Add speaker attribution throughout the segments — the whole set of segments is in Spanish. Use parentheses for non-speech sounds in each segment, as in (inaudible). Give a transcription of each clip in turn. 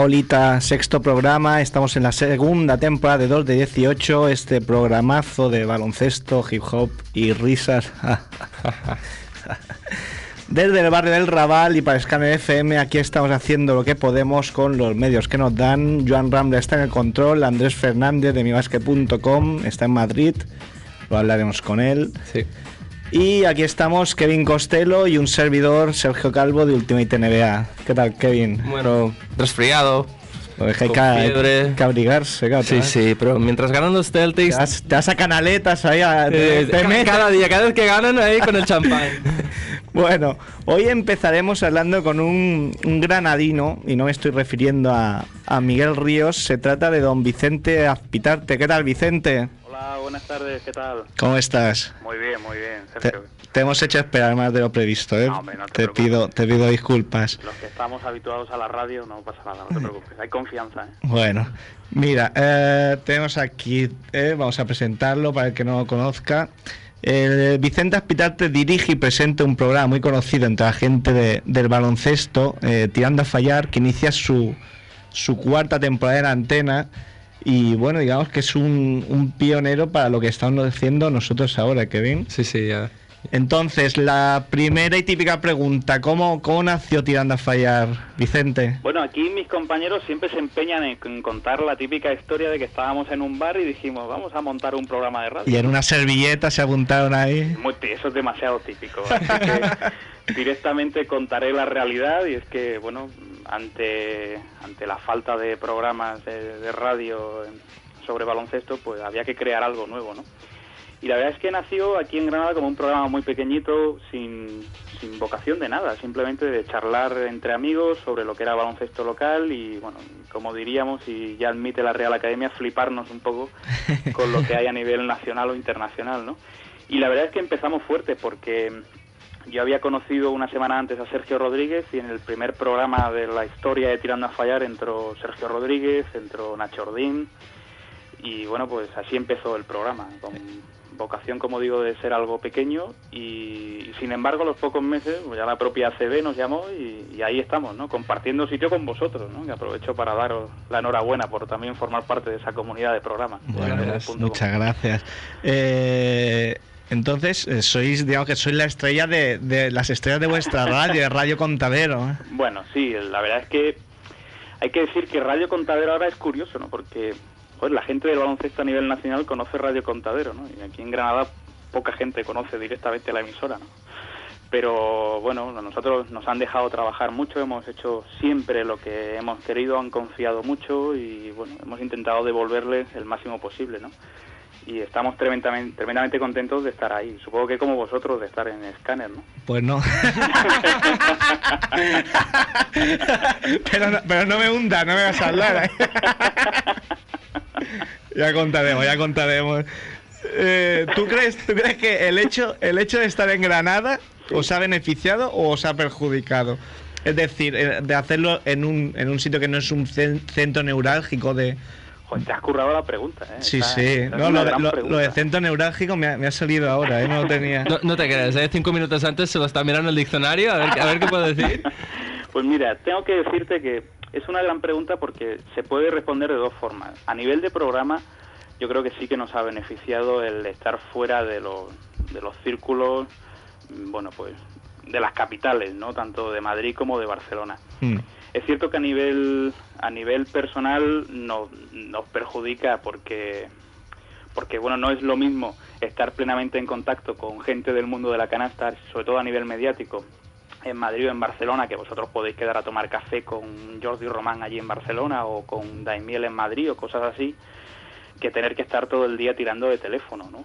Speaker 1: Hola, Olita, sexto programa. Estamos en la segunda temporada de 2 de 18. Este programazo de baloncesto, hip hop y risas. (laughs) Desde el barrio del Raval y para Scanner FM, aquí estamos haciendo lo que podemos con los medios que nos dan. Joan Rambla está en el control, Andrés Fernández de mibasque.com está en Madrid, lo hablaremos con él.
Speaker 2: Sí.
Speaker 1: Y aquí estamos Kevin Costello y un servidor, Sergio Calvo de Ultimate NBA. ¿Qué tal, Kevin?
Speaker 2: Bueno, resfriado.
Speaker 1: Pues hay que,
Speaker 2: fiebre.
Speaker 1: que abrigarse, gato,
Speaker 2: Sí,
Speaker 1: ¿eh?
Speaker 2: sí, pero mientras ganan los Celtics,
Speaker 1: Te te das a canaletas ahí. a- te-
Speaker 2: eh,
Speaker 1: te
Speaker 2: cada día, cada vez que ganan ahí con el champán. (laughs)
Speaker 1: Bueno, hoy empezaremos hablando con un, un granadino, y no me estoy refiriendo a, a Miguel Ríos, se trata de don Vicente Azpitarte. ¿Qué tal, Vicente?
Speaker 3: Hola, buenas tardes, ¿qué tal?
Speaker 1: ¿Cómo estás?
Speaker 3: Muy bien, muy bien,
Speaker 1: Te,
Speaker 3: Sergio.
Speaker 1: te hemos hecho esperar más de lo previsto, ¿eh?
Speaker 3: No, hombre, no te
Speaker 1: te, pido, te pido disculpas.
Speaker 3: Los que estamos habituados a la radio no pasa nada, no te preocupes, hay confianza, ¿eh?
Speaker 1: Bueno, mira, eh, tenemos aquí, eh, vamos a presentarlo para el que no lo conozca. El Vicente Aspitarte dirige y presenta un programa muy conocido entre la gente de- del baloncesto, eh, Tirando a Fallar, que inicia su, su cuarta temporada en antena. Y bueno, digamos que es un, un pionero para lo que estamos haciendo nosotros ahora, Kevin.
Speaker 2: Sí, sí, ya.
Speaker 1: Entonces, la primera y típica pregunta, ¿cómo, cómo nació Tirando a Fallar, Vicente?
Speaker 3: Bueno, aquí mis compañeros siempre se empeñan en, en contar la típica historia de que estábamos en un bar y dijimos, vamos a montar un programa de radio.
Speaker 1: Y en una servilleta se apuntaron ahí.
Speaker 3: Muy eso es demasiado típico, así que (laughs) directamente contaré la realidad y es que, bueno, ante, ante la falta de programas de, de radio sobre baloncesto, pues había que crear algo nuevo, ¿no? Y la verdad es que nació aquí en Granada como un programa muy pequeñito, sin, sin vocación de nada, simplemente de charlar entre amigos sobre lo que era baloncesto local y, bueno, como diríamos, y ya admite la Real Academia, fliparnos un poco con lo que hay a nivel nacional o internacional, ¿no? Y la verdad es que empezamos fuerte porque yo había conocido una semana antes a Sergio Rodríguez y en el primer programa de la historia de Tirando a Fallar entró Sergio Rodríguez, entró Nacho Ordín y bueno, pues así empezó el programa, con vocación, como digo, de ser algo pequeño y, sin embargo a los pocos meses pues ya la propia ACB nos llamó y, y ahí estamos, ¿no? Compartiendo sitio con vosotros, ¿no? Que aprovecho para daros la enhorabuena por también formar parte de esa comunidad de programas.
Speaker 1: Bueno, pues, muchas gracias. Eh, entonces, eh, sois, digamos que sois la estrella de, de las estrellas de vuestra radio, de Radio Contadero. ¿eh?
Speaker 3: Bueno, sí, la verdad es que hay que decir que Radio Contadero ahora es curioso, ¿no? Porque joder, la gente del baloncesto a nivel nacional conoce Radio Contadero, ¿no? Y aquí en Granada poca gente conoce directamente la emisora, ¿no? Pero bueno, nosotros nos han dejado trabajar mucho, hemos hecho siempre lo que hemos querido, han confiado mucho y bueno, hemos intentado devolverles el máximo posible, ¿no? Y estamos tremendamente, tremendamente contentos de estar ahí. Supongo que como vosotros de estar en Scanner, ¿no?
Speaker 1: Pues (laughs) no. pero, no me hunda, no me vas a hablar. ¿eh? (laughs) ya contaremos, ya contaremos. Eh, ¿tú, crees, ¿Tú crees que el hecho, el hecho de estar en Granada os ha beneficiado o os ha perjudicado? Es decir, eh, de hacerlo en un, en un sitio que no es un cen- centro neurálgico de...
Speaker 3: Joder, te has currado la pregunta, ¿eh?
Speaker 1: Sí,
Speaker 3: Esa-
Speaker 1: sí. No, lo, lo- lo de centro neurálgico me ha, me ha salido ahora, ¿eh? no lo tenía. (laughs)
Speaker 2: No, no te creas, ¿eh? cinco minutos antes se lo está mirando el diccionario, a ver, a ver qué puedo decir. (laughs)
Speaker 3: Pues mira, tengo que decirte que es una gran pregunta porque se puede responder de dos formas. A nivel de programa, yo creo que sí que nos ha beneficiado el estar fuera de los, de los círculos, mm, bueno, pues de las capitales, ¿no? Tanto de Madrid como de Barcelona.
Speaker 1: Mm.
Speaker 3: Es cierto que a nivel a nivel personal nos, nos perjudica porque porque bueno no es lo mismo estar plenamente en contacto con gente del mundo de la canasta, sobre todo a nivel mediático, en Madrid o en Barcelona, que vosotros podéis quedar a tomar café con Jordi Román allí en Barcelona o con Daimiel en Madrid o cosas así, que tener que estar todo el día tirando de teléfono, ¿no?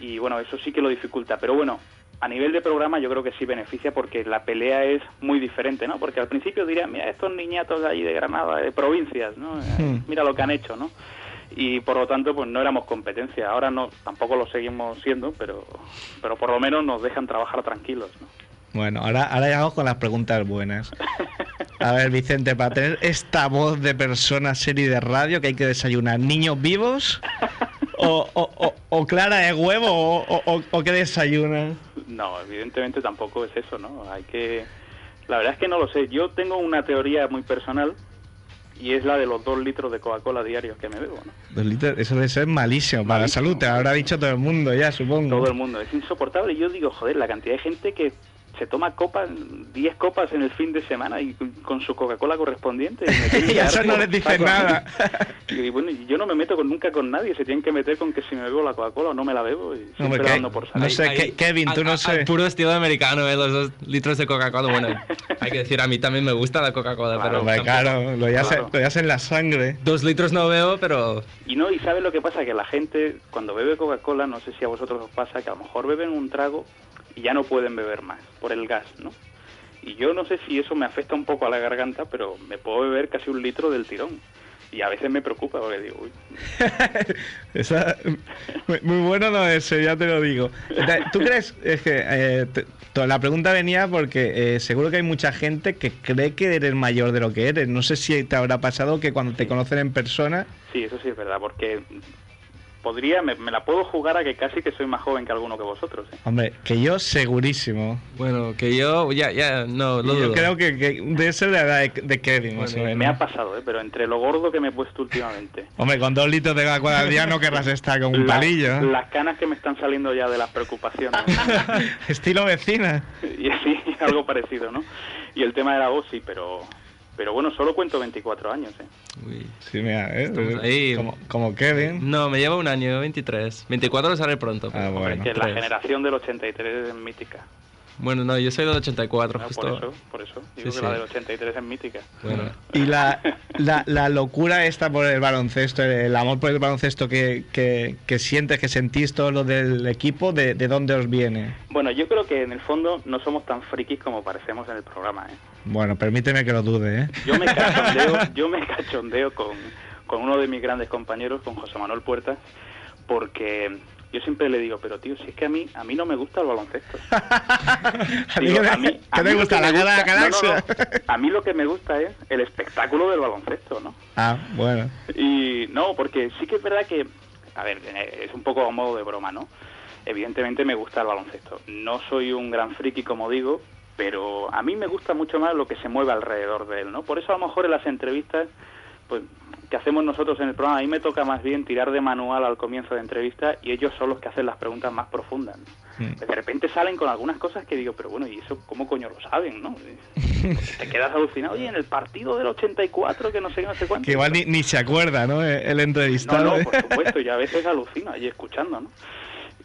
Speaker 3: Y bueno, eso sí que lo dificulta, pero bueno, a nivel de programa yo creo que sí beneficia porque la pelea es muy diferente, ¿no? Porque al principio dirían, mira, estos niñatos de allí de Granada, de provincias, ¿no? (laughs)
Speaker 1: Hmm.
Speaker 3: Mira lo que han hecho, ¿no? Y por lo tanto, pues no éramos competencia. Ahora no, tampoco lo seguimos siendo, pero, pero por lo menos nos dejan trabajar tranquilos, ¿no?
Speaker 1: Bueno, ahora, ahora llegamos con las preguntas buenas. A ver, Vicente, para tener esta voz de persona serie de radio que hay que desayunar, ¿niños vivos? ¿O, o, o- clara de huevo? ¿O, qué desayunas?
Speaker 3: No, evidentemente tampoco es eso, ¿no? Hay que... La verdad es que no lo sé. Yo tengo una teoría muy personal y es la de los dos litros de Coca-Cola diarios que me bebo, ¿no?
Speaker 1: Dos litros, eso debe ser malísimo para la salud, te lo habrá dicho todo el mundo ya, supongo.
Speaker 3: Todo el mundo. Es insoportable. Y yo digo, joder, la cantidad de gente que se toma copas, 10 copas en el fin de semana y con su Coca-Cola correspondiente. y (laughs)
Speaker 1: Y eso no les dice
Speaker 3: saco.
Speaker 1: nada. (laughs)
Speaker 3: Y bueno, yo no me meto con, nunca con nadie, se tienen que meter con que si me bebo la Coca-Cola o no me la bebo y siempre
Speaker 1: Hombre, que-
Speaker 3: dando por
Speaker 1: no sé, Ke- Kevin, tú
Speaker 2: al-
Speaker 1: no
Speaker 2: al-
Speaker 1: sé.
Speaker 2: al puro estilo americano, ¿eh? Los dos litros de Coca-Cola. Bueno, (laughs) hay que decir, a mí también me gusta la Coca-Cola,
Speaker 3: Claro,
Speaker 2: pero.
Speaker 1: Claro, lo ya,
Speaker 3: Claro.
Speaker 1: lo en la sangre.
Speaker 2: Dos litros no veo, pero.
Speaker 3: Y no, y ¿sabes lo que pasa? Que la gente cuando bebe Coca-Cola, no sé si a vosotros os pasa, que a lo mejor beben un trago y ya no pueden beber más por el gas, ¿no? Y yo no sé si eso me afecta un poco a la garganta, pero me puedo beber casi un litro del tirón. Y a veces me preocupa porque digo, uy, (laughs)
Speaker 1: Esa- muy- bueno no es, ya te lo digo. ¿Tú crees? Es que eh, te- la pregunta venía porque eh, seguro que hay mucha gente que cree que eres mayor de lo que eres. No sé si te habrá pasado que cuando te conocen en persona.
Speaker 3: sí, eso sí es verdad, porque podría, me, me la puedo jugar a que casi que soy más joven que alguno que vosotros. ¿eh?
Speaker 1: Hombre, que yo segurísimo.
Speaker 2: Bueno, que yo. Ya, ya, no, lo
Speaker 1: yo
Speaker 2: dudo.
Speaker 1: creo que, que debe ser la edad de, de Kevin, menos.
Speaker 3: Me ha pasado, ¿eh? pero entre lo gordo que me he puesto últimamente. (laughs)
Speaker 1: Hombre, con dos litros de Coca-Cola al día no querrás estar con un
Speaker 3: la-
Speaker 1: palillo.
Speaker 3: Las canas que me están saliendo ya de las preocupaciones. (laughs)
Speaker 1: Estilo vecina. (laughs)
Speaker 3: y así, algo parecido, ¿no? Y el tema de la voz, sí, pero, pero bueno, solo cuento 24 años, ¿eh?
Speaker 2: Uy.
Speaker 1: Sí, mira, ¿eh?
Speaker 2: Estamos ahí.
Speaker 1: Como, como Kevin.
Speaker 2: No, me lleva un año, 23. 24 lo sale pronto.
Speaker 1: Ah,
Speaker 3: Hombre,
Speaker 1: bueno.
Speaker 3: que la
Speaker 2: tres.
Speaker 3: generación del 83 es mítica.
Speaker 2: Bueno, no, yo soy del 84,
Speaker 3: ¿no?
Speaker 2: justo.
Speaker 3: Por eso, por eso. Digo
Speaker 2: Sí,
Speaker 3: que la del 83 es mítica.
Speaker 2: Bueno,
Speaker 1: Y la, la, la locura esta por el baloncesto, el amor por el baloncesto que, que, que sientes, que sentís todos los del equipo, de, ¿de dónde os viene?
Speaker 3: Bueno, yo creo que en el fondo no somos tan frikis como parecemos en el programa, ¿eh?
Speaker 1: Bueno, permíteme que lo dude, ¿eh?
Speaker 3: Yo me cachondeo, (laughs) yo me cachondeo con, con uno de mis grandes compañeros, con José Manuel Puertas, porque yo siempre le digo, pero tío, si es que a mí, a mí no me gusta el baloncesto. (laughs)
Speaker 1: ¿A
Speaker 3: Digo, mí-
Speaker 1: qué te
Speaker 3: mí
Speaker 1: gusta?
Speaker 3: A mí lo que me gusta es el espectáculo del baloncesto, ¿no?
Speaker 1: Ah, bueno.
Speaker 3: Y no, porque sí que es verdad que, a ver, eh, es un poco a modo de broma, ¿no? Evidentemente me gusta el baloncesto. No soy un gran friki, como digo, pero a mí me gusta mucho más lo que se mueve alrededor de él, ¿no? Por eso a lo mejor en las entrevistas, pues, que hacemos nosotros en el programa, a mí me toca más bien tirar de manual al comienzo de entrevista y ellos son los que hacen las preguntas más profundas. ¿no?
Speaker 1: Mm.
Speaker 3: De repente salen con algunas cosas que digo, pero bueno, ¿y eso cómo coño lo saben, no? (laughs) Te quedas alucinado, oye, en el partido del 84, que no sé qué, no sé cuánto.
Speaker 1: Que igual ni, ni se acuerda, ¿no? El entrevistado.
Speaker 3: no, por supuesto, y a veces alucino allí escuchando, ¿no?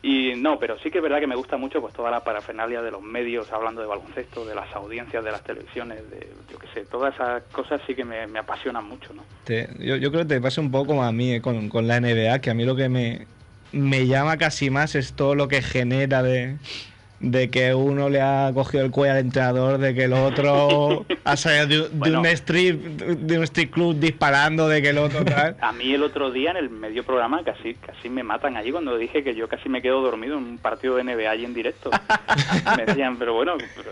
Speaker 3: Y no, pero sí que es verdad que me gusta mucho pues toda la parafernalia de los medios hablando de baloncesto, de las audiencias de las televisiones, de yo qué sé, todas esas cosas sí que me, apasionan mucho, ¿no?
Speaker 1: Yo, yo creo que te pasa un poco como a mí eh, con, con la NBA, que a mí lo que me, me llama casi más es todo lo que genera de, de que uno le ha cogido el cuello al entrenador, de que el otro ha salido de, de
Speaker 3: Bueno.
Speaker 1: un strip, de un street club disparando, de que el otro tal.
Speaker 3: A mí el otro día en el medio programa casi casi me matan allí cuando dije que yo casi me quedo dormido en un partido de NBA allí en directo. (laughs) me decían, pero bueno, pero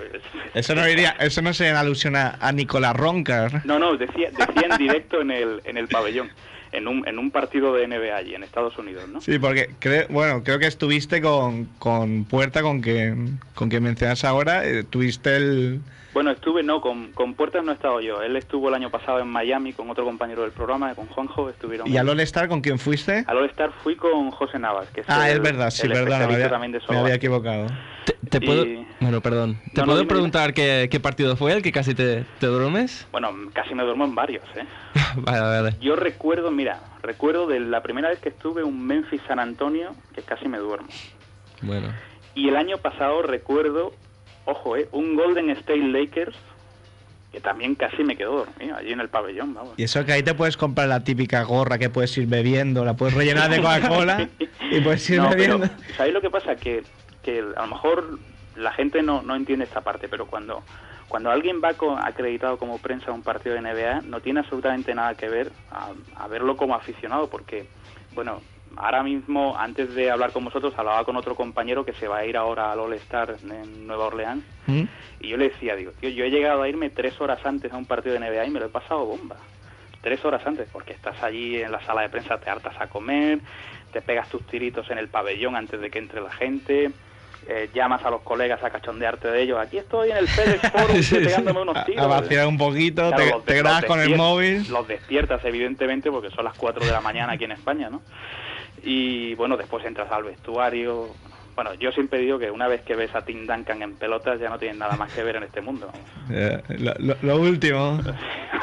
Speaker 1: Eso no iría, eso no en alusión a, a Nicolás Roncar.
Speaker 3: No, no, decía, decía en directo en el, en el pabellón, en un, en un partido de NBA allí en Estados Unidos, ¿no?
Speaker 1: Sí, porque creo, bueno, creo que estuviste con, con Puerta, con que con que mencionas ahora, eh, tuviste el
Speaker 3: Bueno, estuve, no, con, con Puertas no he estado yo. Él estuvo el año pasado en Miami con otro compañero del programa, con Juanjo, estuvieron...
Speaker 1: y al All Star con quién fuiste?
Speaker 3: Al All Star fui con José Navas, que es
Speaker 1: Ah,
Speaker 3: el,
Speaker 1: es verdad, sí, perdón, me había,
Speaker 3: también de
Speaker 1: me
Speaker 3: solo
Speaker 1: había
Speaker 3: básquet.
Speaker 1: equivocado.
Speaker 4: Te-
Speaker 2: Te puedo...
Speaker 3: Y-
Speaker 2: Bueno, perdón. ¿Te
Speaker 3: No,
Speaker 2: puedo preguntar qué, qué partido fue el que casi te, te duermes?
Speaker 3: Bueno, casi me duermo en varios, ¿eh? (laughs)
Speaker 2: vale, vale.
Speaker 3: Yo recuerdo, mira, recuerdo de la primera vez que estuve un Memphis San Antonio que casi me duermo.
Speaker 2: Bueno.
Speaker 3: Y el año pasado recuerdo, ojo, ¿eh? un Golden State Lakers que también casi me quedó dormido allí en el pabellón, vamos.
Speaker 1: Y eso que ahí te puedes comprar la típica gorra que puedes ir bebiendo, la puedes rellenar de Coca-Cola (laughs) y puedes ir
Speaker 3: No, pero,
Speaker 1: bebiendo.
Speaker 3: ¿sabéis lo que pasa? Que, que a lo mejor la gente no, no entiende esta parte, pero cuando, cuando alguien va co- acreditado como prensa a un partido de NBA, no tiene absolutamente nada que ver a, a verlo como aficionado, porque, bueno, ahora mismo, antes de hablar con vosotros, hablaba con otro compañero que se va a ir ahora al All-Star en Nueva Orleans,
Speaker 1: ¿Mm?
Speaker 3: y yo le decía, digo, tío, yo he llegado a irme tres horas antes a un partido de NBA y me lo he pasado bomba. Tres horas antes, porque estás allí en la sala de prensa, te hartas a comer, te pegas tus tiritos en el pabellón antes de que entre la gente, eh, llamas a los colegas a cachondearte de ellos. Aquí estoy en el FedEx (laughs) Forum
Speaker 2: Sí, sí.
Speaker 3: pegándome unos tiros.
Speaker 1: a vaciar un poquito,
Speaker 3: Claro,
Speaker 1: te, te grabas con el móvil.
Speaker 3: Los despiertas, evidentemente, porque son las 4 de la mañana aquí en España, ¿no? Y bueno, después entras al vestuario. Bueno, yo siempre digo que una vez que ves a Tim Duncan en pelotas ya no tienes nada más que ver en este mundo.
Speaker 1: Lo, último. (laughs)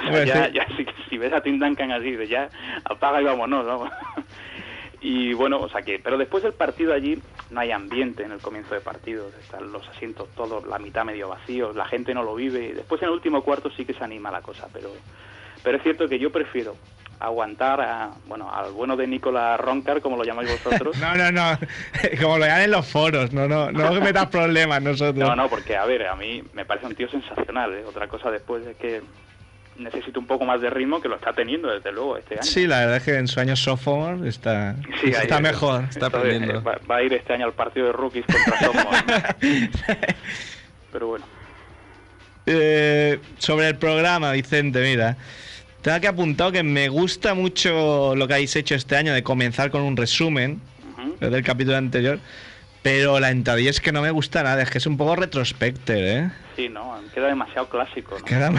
Speaker 3: O sea, ya, ya si, si ves a Tim Duncan así, ya apaga y vámonos, ¿no? (laughs) Y bueno, o sea que, pero después del partido allí no hay ambiente en el comienzo de partido, están los asientos todos, la mitad medio vacíos, la gente no lo vive, y después en el último cuarto sí que se anima la cosa, pero, pero es cierto que yo prefiero aguantar a, bueno, al bueno de Nicolás Roncar, como lo llamáis vosotros. (laughs)
Speaker 1: No, no, no. Como lo llaman en los foros, no, no, no metas problemas (laughs) nosotros.
Speaker 3: No, no, porque a ver, a mí me parece un tío sensacional, ¿eh? Otra cosa después es que necesito un poco más de ritmo que lo está teniendo desde luego este año.
Speaker 1: Sí, la verdad es que en su año sophomore está,
Speaker 3: Sí, ahí
Speaker 1: está
Speaker 3: es.
Speaker 1: mejor.
Speaker 2: Está aprendiendo.
Speaker 3: eh, Va, va a ir este año al partido de rookies contra Sophomore. (laughs) Pero bueno.
Speaker 1: Eh, sobre el programa, Vicente, mira. Tengo que apuntado que me gusta mucho lo que habéis hecho este año de comenzar con un resumen del capítulo anterior. Pero la entradilla es que no me gusta nada, es que es un poco retrospecter, ¿eh?
Speaker 3: Sí, no, queda demasiado clásico, ¿no?
Speaker 1: Queda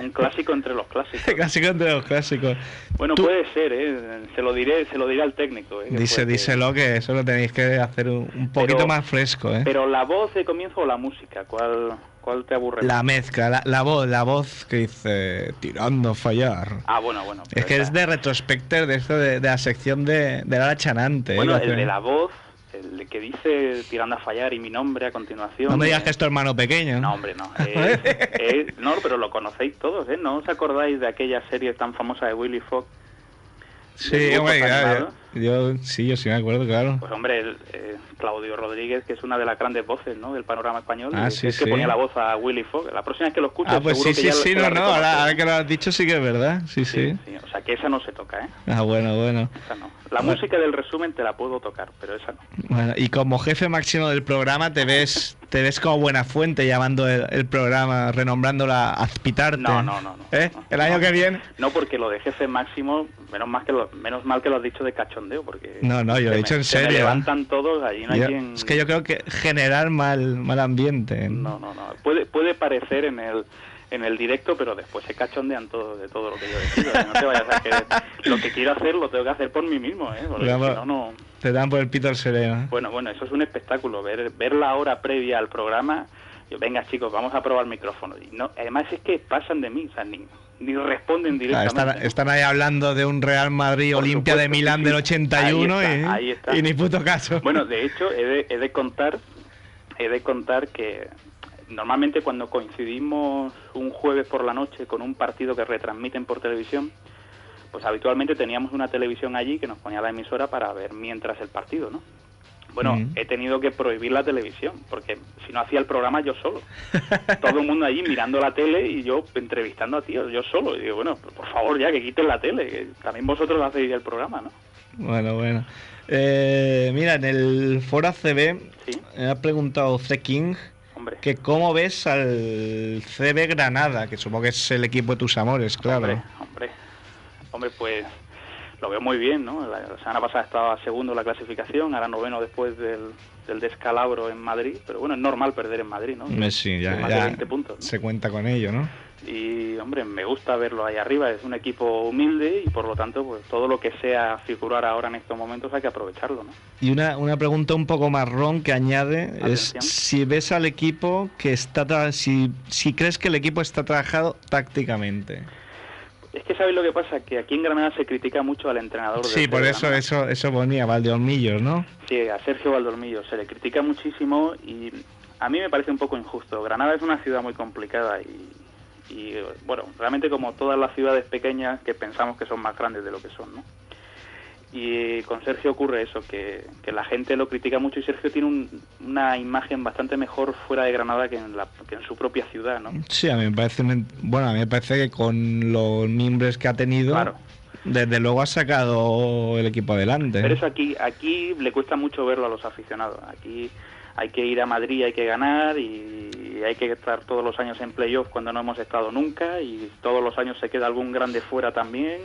Speaker 3: un clásico entre los clásicos. (laughs)
Speaker 1: casi entre los clásicos.
Speaker 3: Bueno,
Speaker 1: Tú-
Speaker 3: puede ser, ¿eh? Se lo diré, se lo diré al técnico, ¿eh?
Speaker 1: Dice, díselo que eso lo tenéis que hacer un, un poquito
Speaker 3: Pero-
Speaker 1: más fresco, ¿eh?
Speaker 3: Pero la voz de comienzo o la música, ¿cuál, cuál te aburre?
Speaker 1: La mezcla, la, la voz, la voz que dice tirando a fallar.
Speaker 3: Ah, bueno, bueno.
Speaker 1: Es
Speaker 3: pero
Speaker 1: que
Speaker 3: esa-
Speaker 1: es de retrospecter de esto de, de la sección de, de Lara Chanante. ¿eh?
Speaker 3: Bueno, el de la voz, el que dice tirando a fallar y mi nombre a continuación.
Speaker 1: No me digas
Speaker 3: eh,
Speaker 1: que es tu hermano pequeño.
Speaker 3: No, hombre, no. Es- (laughs) es- no, pero lo conocéis todos, ¿eh? ¿No os acordáis de aquella serie tan famosa de Willy Fox?
Speaker 1: sí, hombre, claro, yo- sí, yo sí me acuerdo, claro.
Speaker 3: Pues hombre, el, eh, Claudio Rodríguez, que es una de las grandes voces, ¿no? Del panorama español.
Speaker 1: Ah, sí,
Speaker 3: es que
Speaker 1: sí.
Speaker 3: ponía la voz a Willy Fox. La próxima vez que lo escuches,
Speaker 1: Ah, pues
Speaker 3: seguro
Speaker 1: sí,
Speaker 3: que
Speaker 1: sí,
Speaker 3: ya
Speaker 1: sí, no, no, ahora, ahora que lo has dicho sí que es verdad, sí, sí.
Speaker 3: Sí, o sea que esa no se toca, ¿eh?
Speaker 1: Ah, bueno, bueno.
Speaker 3: Esa no. La
Speaker 1: Bueno.
Speaker 3: música del resumen te la puedo tocar, pero esa no.
Speaker 1: Bueno, y como jefe máximo del programa te ves te ves como buena fuente llamando el, el programa, renombrándola Azpitarte.
Speaker 3: No, no, no, no.
Speaker 1: ¿Eh?
Speaker 3: No,
Speaker 1: El año
Speaker 3: no.
Speaker 1: que viene.
Speaker 3: No, porque lo de jefe máximo, menos mal que lo, menos mal que lo has dicho de cachondeo, porque...
Speaker 1: No, no, yo lo he
Speaker 3: se
Speaker 1: dicho
Speaker 3: me-
Speaker 1: en
Speaker 3: se
Speaker 1: serio.
Speaker 3: levantan todos, allí no hay
Speaker 1: Yo-
Speaker 3: quien...
Speaker 1: Es que yo creo que generar mal, mal ambiente.
Speaker 3: No, no, no. Puede, puede parecer en el en el directo, pero después se cachondean todo de todo lo que yo decido. ¿eh? No te vayas a creer. Lo que quiero hacer lo tengo que hacer por mí mismo, ¿eh? Porque
Speaker 1: Pero,
Speaker 3: si no, no...
Speaker 1: Te dan por el pito al sereno.
Speaker 3: Bueno, bueno, eso es un espectáculo. Ver, ver la hora previa al programa. Yo, venga, chicos, vamos a probar micrófono. Y no, además es que pasan de mí, o sea, ni, ni responden
Speaker 1: Claro,
Speaker 3: directamente.
Speaker 1: están, están ahí hablando de un Real Madrid
Speaker 3: Por
Speaker 1: Olimpia de Milán
Speaker 3: sí,
Speaker 1: del
Speaker 3: sí.
Speaker 1: 81
Speaker 3: Ahí está,
Speaker 1: y, y ni puto caso.
Speaker 3: Bueno, de (laughs) hecho, he de, he de contar, he de contar que normalmente cuando coincidimos un jueves por la noche con un partido que retransmiten por televisión, pues habitualmente teníamos una televisión allí que nos ponía la emisora para ver mientras el partido, ¿no? Bueno,
Speaker 1: Mm.
Speaker 3: he tenido que prohibir la televisión, porque si no hacía el programa yo solo. (laughs) Todo el mundo allí mirando la tele y yo entrevistando a tíos, yo solo. Y digo, bueno, pues por favor ya que quiten la tele, que también vosotros hacéis el programa, ¿no?
Speaker 1: Bueno, bueno. Eh, mira, en el foro ACB
Speaker 3: Sí,
Speaker 1: me ha preguntado C. King
Speaker 3: hombre.
Speaker 1: que cómo ves al CB Granada, que supongo que es el equipo de tus amores, claro.
Speaker 3: Hombre, hombre, hombre, pues lo veo muy bien, ¿no? La, la semana pasada estaba segundo en la clasificación, ahora noveno después del, del descalabro en Madrid, pero bueno, es normal perder en Madrid, ¿no?
Speaker 1: Sí, ya,
Speaker 3: Más de
Speaker 1: ya
Speaker 3: 20 puntos, ¿no?
Speaker 1: se cuenta con ello, ¿no?
Speaker 3: Y, hombre, me gusta verlo ahí arriba, es un equipo humilde y por lo tanto, pues todo lo que sea figurar ahora en estos momentos hay que aprovecharlo, ¿no?
Speaker 1: Y una, una pregunta un poco marrón que añade es si ves al equipo que está tra- si, si crees que el equipo está trabajado tácticamente.
Speaker 3: Es que sabéis lo que pasa, que aquí en Granada se critica mucho al entrenador.
Speaker 1: Sí, por
Speaker 3: CB
Speaker 1: eso eso eso ponía Valdeolmillos, ¿no?
Speaker 3: Sí, a Sergio Valdolmillo se le critica muchísimo y a mí me parece un poco injusto. Granada es una ciudad muy complicada y, y, bueno, realmente como todas las ciudades pequeñas que pensamos que son más grandes de lo que son, ¿no? Y con Sergio ocurre eso, que, que la gente lo critica mucho y Sergio tiene un- una imagen bastante mejor fuera de Granada que en, la, que en su propia ciudad, ¿no?
Speaker 1: Sí, a mí me parece bueno, a mí me parece que con los miembros que ha tenido
Speaker 3: Claro.
Speaker 1: desde luego ha sacado el equipo adelante.
Speaker 3: Pero eso aquí, aquí le cuesta mucho verlo a los aficionados. Aquí hay que ir a Madrid, hay que ganar y hay que estar todos los años en playoff cuando no hemos estado nunca y todos los años se queda algún grande fuera también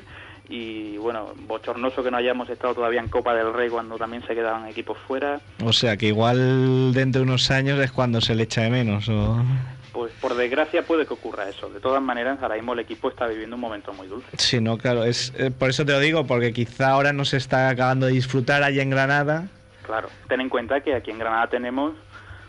Speaker 3: y bueno, bochornoso que no hayamos estado todavía en Copa del Rey cuando también se quedaban equipos fuera.
Speaker 1: O sea, que igual dentro de unos años es cuando se le echa de menos o
Speaker 3: Pues por desgracia puede que ocurra eso. De todas maneras, ahora mismo el equipo está viviendo un momento muy dulce.
Speaker 1: Sí, no, claro, es eh, por eso te lo digo porque quizá ahora no se está acabando de disfrutar allí en Granada.
Speaker 3: Claro, ten en cuenta que aquí en Granada tenemos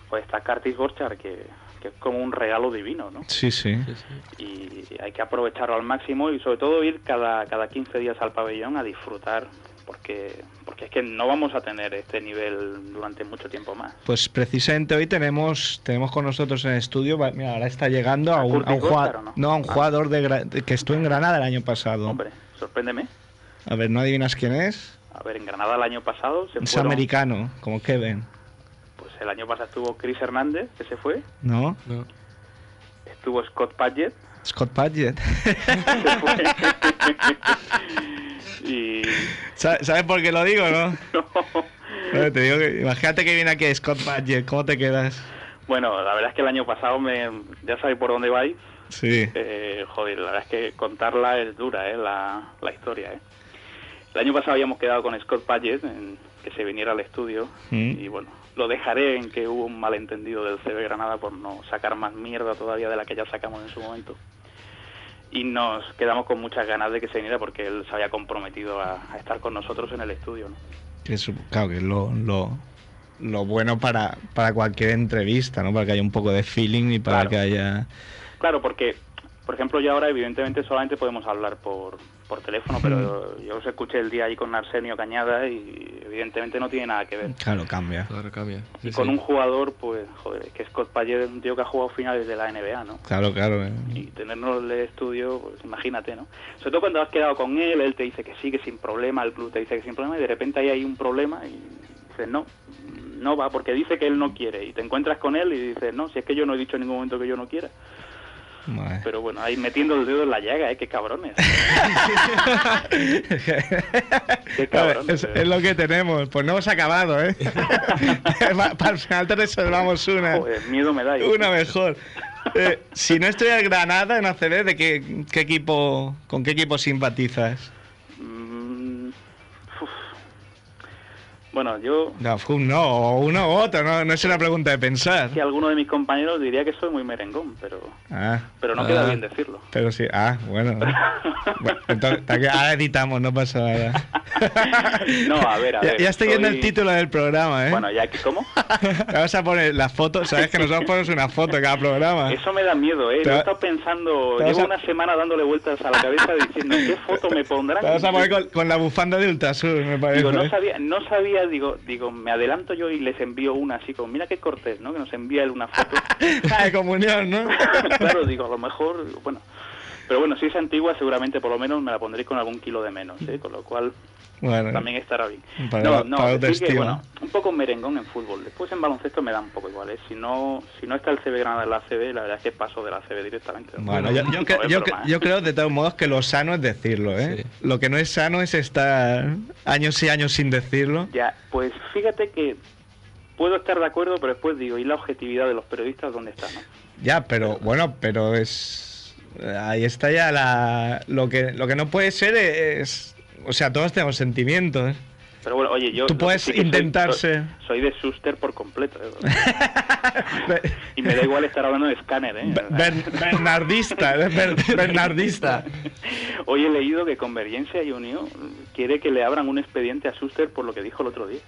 Speaker 3: pues está Curtis Borchard que, que es como un regalo divino, ¿no?
Speaker 1: Sí, sí.
Speaker 2: Sí, sí.
Speaker 3: y hay que aprovecharlo al máximo y sobre todo ir cada, cada 15 días al pabellón a disfrutar porque porque es que no vamos a tener este nivel durante mucho tiempo más.
Speaker 1: Pues precisamente hoy tenemos tenemos con nosotros en el estudio, mira, ahora está llegando a
Speaker 3: ¿A
Speaker 1: un, a un
Speaker 3: Curtis
Speaker 1: jugador, no?
Speaker 3: no?
Speaker 1: a un jugador de que estuvo en Granada el año pasado.
Speaker 3: Hombre, sorpréndeme.
Speaker 1: A ver, ¿no adivinas quién es?
Speaker 3: A ver, en Granada el año pasado se
Speaker 1: Es
Speaker 3: fueron,
Speaker 1: americano, como Kevin,
Speaker 3: el año pasado estuvo Chris Hernández, que se fue,
Speaker 1: ¿no?
Speaker 2: No.
Speaker 3: estuvo Scott Padgett,
Speaker 1: Scott Padgett.
Speaker 3: que (laughs) se fue. y
Speaker 1: ¿Sa- ¿Sabes por qué lo digo, no? (laughs)
Speaker 3: no.
Speaker 1: Bueno, te digo que, imagínate que viene aquí Scott Padgett, ¿cómo te quedas?
Speaker 3: Bueno, la verdad es que el año pasado me, ya sabéis por dónde vais.
Speaker 1: Sí.
Speaker 3: Eh, joder, la verdad es que contarla es dura, ¿eh? La, la historia, ¿eh? El año pasado habíamos quedado con Scott Padgett en que se viniera al estudio
Speaker 1: Mm.
Speaker 3: y bueno, lo dejaré en que hubo un malentendido del CB Granada por no sacar más mierda todavía de la que ya sacamos en su momento. Y nos quedamos con muchas ganas de que se viniera porque él se había comprometido a, a estar con nosotros en el estudio, ¿no?
Speaker 1: Es, claro, que es lo, lo, lo bueno para, para cualquier entrevista, ¿no? Para que haya un poco de feeling y para
Speaker 3: Claro.
Speaker 1: que haya...
Speaker 3: Claro, porque, por ejemplo, yo ahora evidentemente solamente podemos hablar por, por teléfono, pero yo os escuché el día ahí con Arsenio Cañada y evidentemente no tiene nada que ver.
Speaker 1: Claro, cambia.
Speaker 2: Claro, cambia. Sí,
Speaker 3: Y con
Speaker 2: sí.
Speaker 3: un jugador, pues, joder, es que Scott Payet es un tío que ha jugado finales de la NBA, ¿no?
Speaker 1: Claro, claro. eh.
Speaker 3: Y tenerlo en el estudio, pues imagínate, ¿no? Sobre todo cuando has quedado con él, él te dice que sí, que sin problema, el club te dice que sin problema, y de repente ahí hay un problema y dices, no, no va, porque dice que él no quiere. Y te encuentras con él y dices, no, si es que yo no he dicho en ningún momento que yo no quiera. Pero bueno, ahí metiendo el dedo en la llaga, ¿eh? Qué cabrones. (laughs) Qué cabrón.
Speaker 1: es, es lo que tenemos. Pues no hemos acabado, ¿eh? (laughs) Pa- Para el final te reservamos una.
Speaker 3: Joder, miedo me da.
Speaker 1: Una mejor. Eh, si no estoy en Granada en ACB, ¿de qué, qué equipo, con qué equipo simpatizas?
Speaker 3: Mm. Bueno, yo,
Speaker 1: No, no, o uno u otro, no, no es una pregunta de pensar.
Speaker 3: que alguno de mis compañeros diría que soy muy merengón, pero,
Speaker 1: Ah,
Speaker 3: pero no
Speaker 2: Ah.
Speaker 3: queda bien decirlo.
Speaker 1: pero sí, ah, bueno. (laughs) Bueno, entonces, ahora editamos, no pasa nada. (laughs)
Speaker 3: No, a ver, a
Speaker 1: Ya-
Speaker 3: ver.
Speaker 1: Ya, estoy viendo
Speaker 3: soy-
Speaker 1: el título del programa, ¿eh?
Speaker 3: Bueno, ya que, ¿cómo? (laughs)
Speaker 1: Vamos a poner las fotos, sabes que nosotros ponemos una foto cada programa.
Speaker 3: Eso me da miedo, ¿eh? Yo he estado pensando, llevo
Speaker 1: a-
Speaker 3: una semana dándole vueltas a la cabeza diciendo, ¿qué foto me pondrán?
Speaker 1: Te vamos a poner con, con la bufanda de Ultrasur, me parece.
Speaker 3: Digo, no
Speaker 1: ¿eh?
Speaker 3: sabía, no sabía, digo, digo, me adelanto yo y les envío una así como, mira qué cortés, ¿no? Que nos envía él una foto. (laughs)
Speaker 1: Ah, de comunión, ¿no? (laughs)
Speaker 3: claro, digo, a lo mejor, bueno. Pero bueno, si es antigua, seguramente por lo menos me la pondréis con algún kilo de menos, ¿eh? Con lo cual
Speaker 1: Bueno,
Speaker 3: también estará bien.
Speaker 1: Para
Speaker 3: no, no,
Speaker 1: para la
Speaker 3: decir que, bueno, un poco merengón en fútbol. Después en baloncesto me da un poco igual, ¿eh? Si no, si no está el CB Granada en la CB, la verdad es que paso de la CB directamente.
Speaker 1: Bueno, yo, yo
Speaker 3: es
Speaker 1: yo
Speaker 3: broma, ¿eh?
Speaker 1: yo creo de todos modos que lo sano es decirlo, ¿eh?
Speaker 2: Sí.
Speaker 1: Lo que no es sano es estar años y años sin decirlo.
Speaker 3: Ya, pues fíjate que puedo estar de acuerdo, pero después digo, ¿y la objetividad de los periodistas dónde está? No?
Speaker 1: Ya, pero bueno, pero es ahí está ya la lo que lo que no puede ser es o sea, todos tenemos sentimientos.
Speaker 3: Pero bueno, oye, yo...
Speaker 1: Tú puedes
Speaker 3: sí que soy- de Suster por completo. ¿eh? (laughs) y me da igual estar hablando de escáner, ¿eh?
Speaker 1: Ber- Bernardista, (laughs) ber- Bernardista.
Speaker 3: Hoy he leído que Convergencia y Unión quiere que le abran un expediente a Suster por lo que dijo el otro día.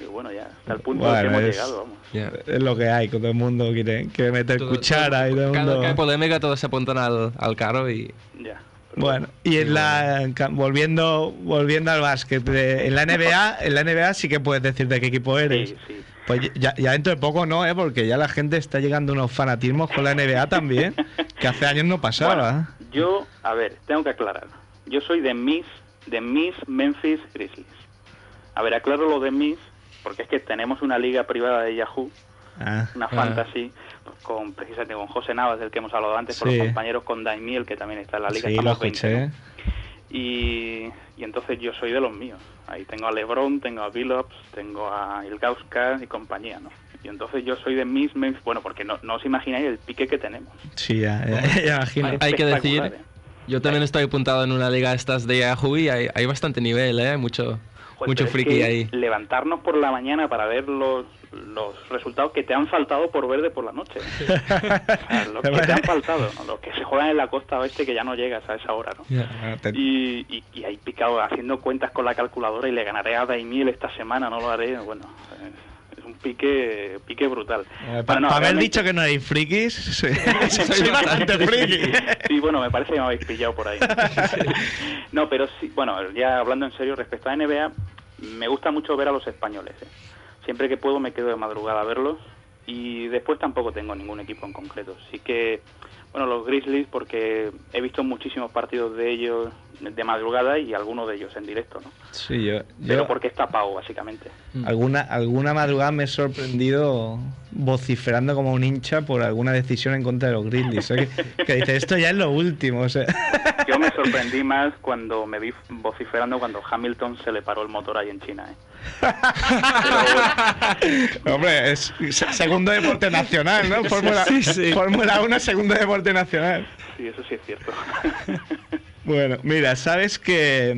Speaker 3: Y bueno, ya, hasta el punto al que
Speaker 1: Bueno,
Speaker 3: hemos
Speaker 1: es-
Speaker 3: llegado, vamos.
Speaker 1: Es lo que hay, que todo el mundo quiere, quiere meter
Speaker 2: Todo-
Speaker 1: cuchara y todo el
Speaker 2: Cada
Speaker 1: mundo...
Speaker 2: que hay polémica, todos se apuntan al, al carro y.
Speaker 3: Ya.
Speaker 1: Bueno, y en la volviendo volviendo al básquet, en la NBA, (laughs) en la NBA sí que puedes decir de qué equipo eres.
Speaker 3: Sí, sí.
Speaker 1: Pues ya, ya dentro de poco no, ¿eh? porque ya la gente está llegando a unos fanatismos con la NBA también, que hace años no pasaba.
Speaker 3: Bueno, yo, a ver, tengo que aclarar. Yo soy de Miss, de Miss Memphis Grizzlies. A ver, aclaro lo de Miss, porque es que tenemos una liga privada de Yahoo,
Speaker 1: Ah,
Speaker 3: una
Speaker 2: Ah.
Speaker 3: fantasy, con precisamente con José Navas, del que hemos hablado antes, con los compañeros, con Daimiel, que también está en la liga.
Speaker 1: sí, lo
Speaker 3: estamos 20,
Speaker 1: escuché.
Speaker 3: ¿no? Y, y entonces yo soy de los míos. Ahí tengo a LeBron, tengo a Billups, tengo a Ilgauskas y compañía, ¿no? Y entonces yo soy de Memphis, bueno, porque no, no os imagináis el pique que tenemos.
Speaker 1: Sí, ya, ya, ya imagino.
Speaker 2: Hay, que decir,
Speaker 3: ¿eh?
Speaker 2: yo también estoy apuntado en una liga estas de Yahoo y hay, hay bastante nivel, ¿eh? Mucho,
Speaker 3: Joder,
Speaker 2: mucho friki ahí.
Speaker 3: Levantarnos por la mañana para ver los, los resultados que te han faltado por ver de por la noche. (laughs) O sea, los que te han faltado, ¿no? los que se juegan en la costa oeste que ya no llegas a esa hora, ¿no? Y, y, y ahí picado haciendo cuentas con la calculadora y le ganaré a Daimiel esta semana, no lo haré, bueno, es, es un pique pique brutal.
Speaker 1: Para
Speaker 3: Bueno, no,
Speaker 1: haber
Speaker 3: realmente-
Speaker 1: dicho que no erais frikis, (laughs) soy, soy bastante friki.
Speaker 3: Sí, bueno, me parece que me habéis pillado por ahí. (laughs) No, pero sí, bueno, ya hablando en serio, respecto a NBA, me gusta mucho ver a los españoles. ¿eh? Siempre que puedo me quedo de madrugada a verlos y después tampoco tengo ningún equipo en concreto. Sí que, bueno, los Grizzlies porque he visto muchísimos partidos de ellos de madrugada y algunos de ellos en directo, ¿no?
Speaker 1: Sí, yo,
Speaker 3: Pero porque está pago, básicamente.
Speaker 1: alguna, alguna madrugada me he sorprendido vociferando como un hincha por alguna decisión en contra de los Grizzlies. ¿eh? Que, que dice, esto ya es lo último. o sea.
Speaker 3: Yo me sorprendí más cuando me vi vociferando cuando Hamilton se le paró el motor ahí en China, ¿eh? (laughs)
Speaker 1: Hombre, es se- segundo deporte nacional, ¿no? Fórmula,
Speaker 2: Sí, sí.
Speaker 1: Fórmula 1, segundo deporte nacional.
Speaker 3: Sí, eso sí es cierto. (laughs)
Speaker 1: Bueno, mira, sabes que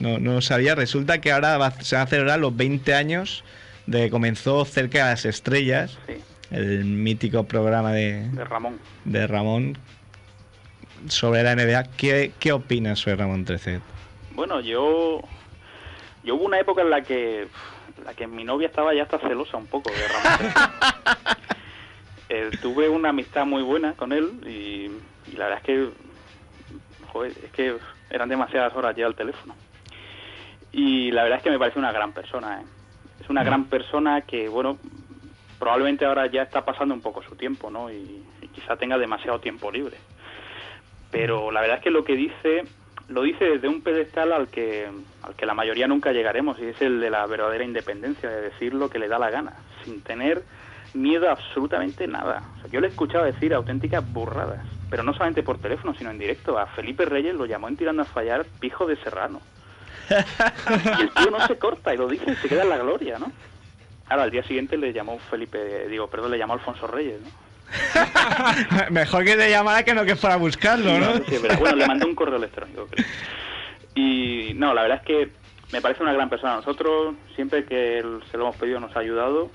Speaker 1: no, no sabía, resulta que ahora va- se van a celebrar los 20 años de que comenzó cerca de las estrellas,
Speaker 3: Sí,
Speaker 1: el mítico programa de,
Speaker 3: de Ramón.
Speaker 1: de Ramón sobre la NBA. ¿Qué, qué opinas sobre Ramón Trecet?
Speaker 3: Bueno, yo, yo hubo una época en la que, la que mi novia estaba ya hasta celosa un poco de Ramón. (laughs) Eh, tuve una amistad muy buena con él y, y la verdad es que, joder, es que eran demasiadas horas ya al teléfono. Y la verdad es que me parece una gran persona. ¿eh? Es una gran persona que, bueno, probablemente ahora ya está pasando un poco su tiempo, ¿no? Y, y quizá tenga demasiado tiempo libre. Pero la verdad es que lo que dice lo dice desde un pedestal al que al que la mayoría nunca llegaremos y es el de la verdadera independencia, de decir lo que le da la gana, sin tener miedo a absolutamente nada. O sea, yo le he escuchado decir auténticas burradas, pero no solamente por teléfono, sino en directo. A Felipe Reyes lo llamó en Tirando a Fallar pijo de serrano. (laughs) Y el tío no se corta y lo dice y se queda en la gloria, ¿no? Ahora, al día siguiente le llamó Felipe, digo, perdón, le llamó Alfonso Reyes, ¿no? (laughs)
Speaker 1: Mejor que te llamara que no que fuera a buscarlo, ¿no?
Speaker 3: Sí, verdad. Bueno, le mandé un correo electrónico, creo. Y no, la verdad es que me parece una gran persona. Nosotros, siempre que se lo hemos pedido, nos ha ayudado.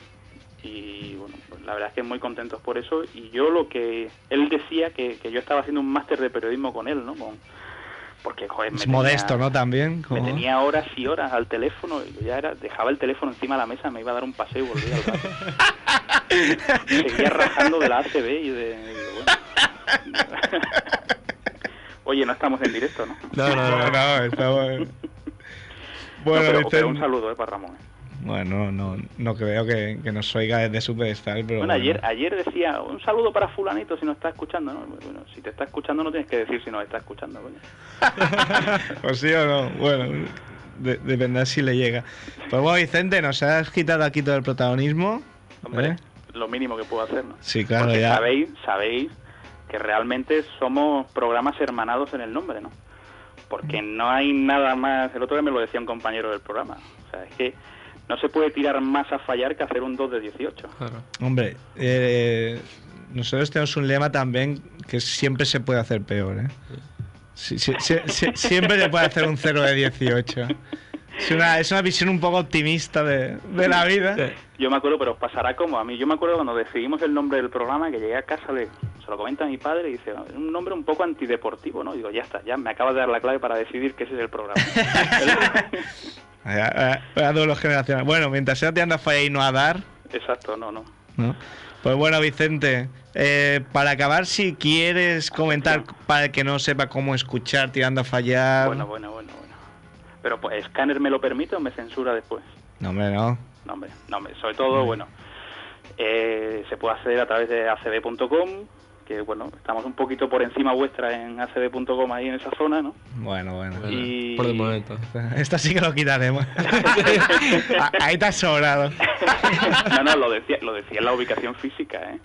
Speaker 3: Y bueno, pues la verdad es que muy contentos por eso. Y yo lo que. Él decía que, que yo estaba haciendo un máster de periodismo con él, ¿no? Con, porque, joder, me
Speaker 1: Es
Speaker 3: tenía-
Speaker 1: modesto, ¿no? También.
Speaker 3: Me
Speaker 1: como-
Speaker 3: tenía horas y horas al teléfono. Y yo ya era, dejaba el teléfono encima de la mesa, me iba a dar un paseo y volvía al rato. (laughs) Seguía rajando de la ACB y de. y bueno. (laughs) Oye, no estamos en directo, ¿no?
Speaker 2: No, no, no.
Speaker 1: no, estamos- (laughs)
Speaker 3: No,
Speaker 1: Bueno,
Speaker 3: pero,
Speaker 1: Vicente-
Speaker 3: pero un saludo eh, para Ramón. eh.
Speaker 1: Bueno, no, no creo que, que nos oiga desde su pedestal, pero.
Speaker 3: Bueno, ayer,
Speaker 1: bueno.
Speaker 3: ayer decía un saludo para fulanito si nos está escuchando, ¿no? Bueno, si te está escuchando no tienes que decir si nos está escuchando, coño.
Speaker 1: ¿O (laughs) sí o no? Bueno, de- depende si le llega. Pues bueno, Vicente, nos has quitado aquí todo el protagonismo.
Speaker 3: Hombre,
Speaker 1: ¿eh?
Speaker 3: lo mínimo que puedo hacer, ¿no?
Speaker 1: Sí, claro,
Speaker 3: Porque
Speaker 1: ya.
Speaker 3: sabéis, sabéis que realmente somos programas hermanados en el nombre, ¿no? Porque no hay nada más... El otro día me lo decía un compañero del programa. O sea, es que no se puede tirar más a fallar que hacer un 2 de 18.
Speaker 2: Claro.
Speaker 1: Hombre, eh, nosotros tenemos un lema también que siempre se puede hacer peor, ¿eh? Sí, sí, sí, sí, siempre se puede hacer un 0 de 18. Es una, es una visión un poco optimista de, de la vida.
Speaker 3: Yo me acuerdo, pero os pasará como a mí. Yo me acuerdo cuando decidimos el nombre del programa, que llegué a casa, le, se lo comenta a mi padre y dice, un nombre un poco antideportivo, ¿no? Digo, ya está, ya me acabas de dar la clave para decidir que ese es el programa. (laughs)
Speaker 1: Vaya, vaya, vaya duelo generacional. Bueno, mientras sea te andas falla y no a dar,
Speaker 3: Exacto, no, no.
Speaker 1: ¿no? Pues bueno, Vicente, eh, para acabar, si quieres comentar para el que no sepa cómo escuchar tirando a fallar.
Speaker 3: Bueno, bueno, bueno, bueno. Pero pues, ¿Scanner me lo permite o me censura después?
Speaker 1: No, hombre, no.
Speaker 3: No, hombre, no, hombre. Sobre todo, bueno, eh, se puede acceder a través de acb.com, que bueno, estamos un poquito por encima vuestra en acb.com ahí en esa zona, ¿no?
Speaker 1: Bueno, bueno.
Speaker 2: Bueno,
Speaker 3: Y-
Speaker 2: Por el momento.
Speaker 1: Esta sí que lo quitaremos. Ah, (laughs) Ahí te has sobrado.
Speaker 3: no, no, lo decía, lo decía en la ubicación física, ¿eh?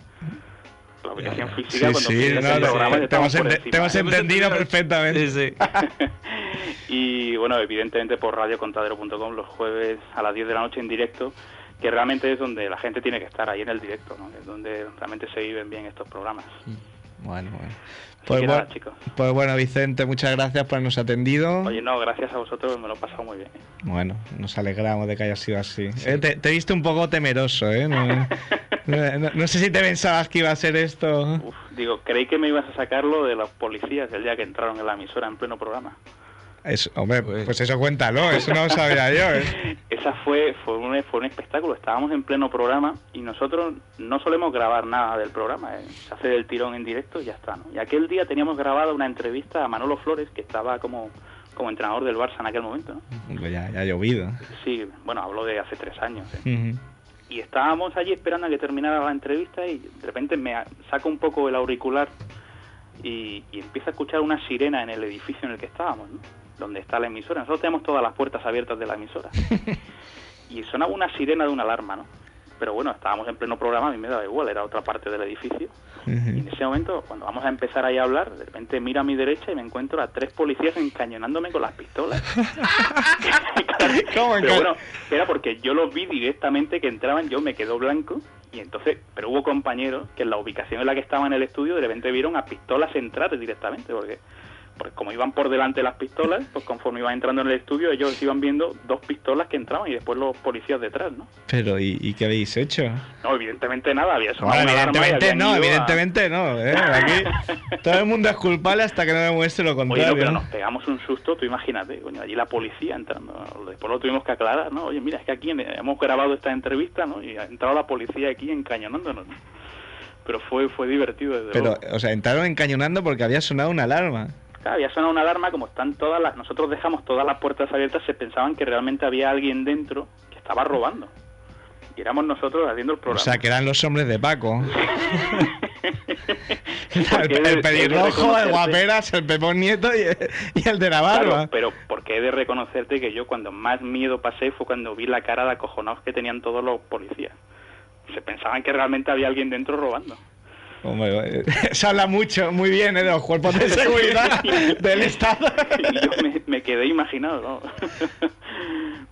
Speaker 3: La ubicación física
Speaker 1: Sí,
Speaker 3: cuando
Speaker 1: sí, no,
Speaker 3: el programa
Speaker 1: te, hemos, te hemos
Speaker 3: ¿eh?
Speaker 1: entendido perfectamente.
Speaker 2: Sí, sí. (laughs)
Speaker 3: y bueno, evidentemente por radiocontadero.com los jueves a las 10 de la noche en directo, que realmente es donde la gente tiene que estar ahí en el directo, ¿no? Es donde realmente se viven bien estos programas.
Speaker 1: Bueno, bueno.
Speaker 3: Así
Speaker 1: Pues,
Speaker 3: que
Speaker 1: bueno,
Speaker 3: chicos.
Speaker 1: pues bueno, Vicente, muchas gracias por habernos atendido.
Speaker 3: Oye, no, gracias a vosotros, me lo he pasado muy bien. ¿eh?
Speaker 1: Bueno, nos alegramos de que haya sido así. Eh, te, te he visto un poco temeroso, ¿eh? No, (laughs) no- no- no sé si te pensabas que iba a ser esto.
Speaker 3: Uf, digo, creí que me ibas a sacarlo de los policías el día que entraron en la emisora en pleno programa.
Speaker 1: Es- hombre,
Speaker 2: Pues-
Speaker 1: pues eso cuéntalo, eso no lo sabía yo. ¿eh? (laughs)
Speaker 3: Esa fue fue un, fue un espectáculo. Estábamos en pleno programa y nosotros no solemos grabar nada del programa. ¿eh? Se hace del tirón en directo y ya está. ¿no? Y aquel día teníamos grabada una entrevista a Manolo Flores, que estaba como, como entrenador del Barça en aquel momento. ¿no?
Speaker 1: Pues ya, ya ha llovido.
Speaker 3: Sí, bueno, hablo de hace tres años. ¿eh? Y estábamos allí esperando a que terminara la entrevista y de repente me a- saco un poco el auricular y, y empiezo a escuchar una sirena en el edificio en el que estábamos, ¿no? Donde está la emisora. Nosotros tenemos todas las puertas abiertas de la emisora. (laughs) y sonaba una sirena de una alarma, ¿no? Pero bueno, estábamos en pleno programa, a mí me daba igual, era otra parte del edificio. Y en ese momento, cuando vamos a empezar ahí a hablar, de repente miro a mi derecha y me encuentro a tres policías encañonándome con las pistolas. (laughs) (laughs)
Speaker 1: ¿Cómo
Speaker 3: pero bueno, era porque yo los vi directamente que entraban, yo me quedo blanco y entonces, pero hubo compañeros que en la ubicación en la que estaba en el estudio de repente vieron a pistolas entrar directamente, porque pues como iban por delante las pistolas, pues conforme iban entrando en el estudio ellos iban viendo dos pistolas que entraban y después los policías detrás, ¿no?
Speaker 1: Pero, ¿y, y qué habéis hecho?
Speaker 3: No, evidentemente nada, había sonado
Speaker 1: Bueno, evidentemente no,
Speaker 3: a-
Speaker 1: evidentemente no. ¿eh? Aquí (laughs) todo el mundo es culpable hasta que no demuestre lo
Speaker 3: Oye, no,
Speaker 1: contrario.
Speaker 3: pero nos pegamos un susto, tú imagínate, coño, allí la policía entrando, después lo tuvimos que aclarar, ¿no? Oye, mira, es que aquí hemos grabado esta entrevista, ¿no? Y ha entrado la policía aquí encañonándonos, ¿no? Pero fue fue divertido, desde
Speaker 1: Pero,
Speaker 3: luego.
Speaker 1: o sea, entraron encañonando porque había sonado una alarma.
Speaker 3: Claro, había sonado una alarma, como están todas las... Nosotros dejamos todas las puertas abiertas, se pensaban que realmente había alguien dentro que estaba robando. Y éramos nosotros haciendo el
Speaker 1: O
Speaker 3: programa.
Speaker 1: sea, que eran los hombres de Paco. (laughs) El, el
Speaker 3: de
Speaker 1: pelirrojo, el guaperas, el Pepón Nieto y, y el de la barba.
Speaker 3: Claro, pero porque he de reconocerte que yo cuando más miedo pasé fue cuando vi la cara de acojonados que tenían todos los policías. Se pensaban que realmente había alguien dentro robando.
Speaker 1: Hombre, (laughs) se habla mucho, muy bien ¿eh? de los cuerpos de seguridad (laughs) del Estado.
Speaker 3: Yo me, me quedé imaginado, ¿no? (laughs)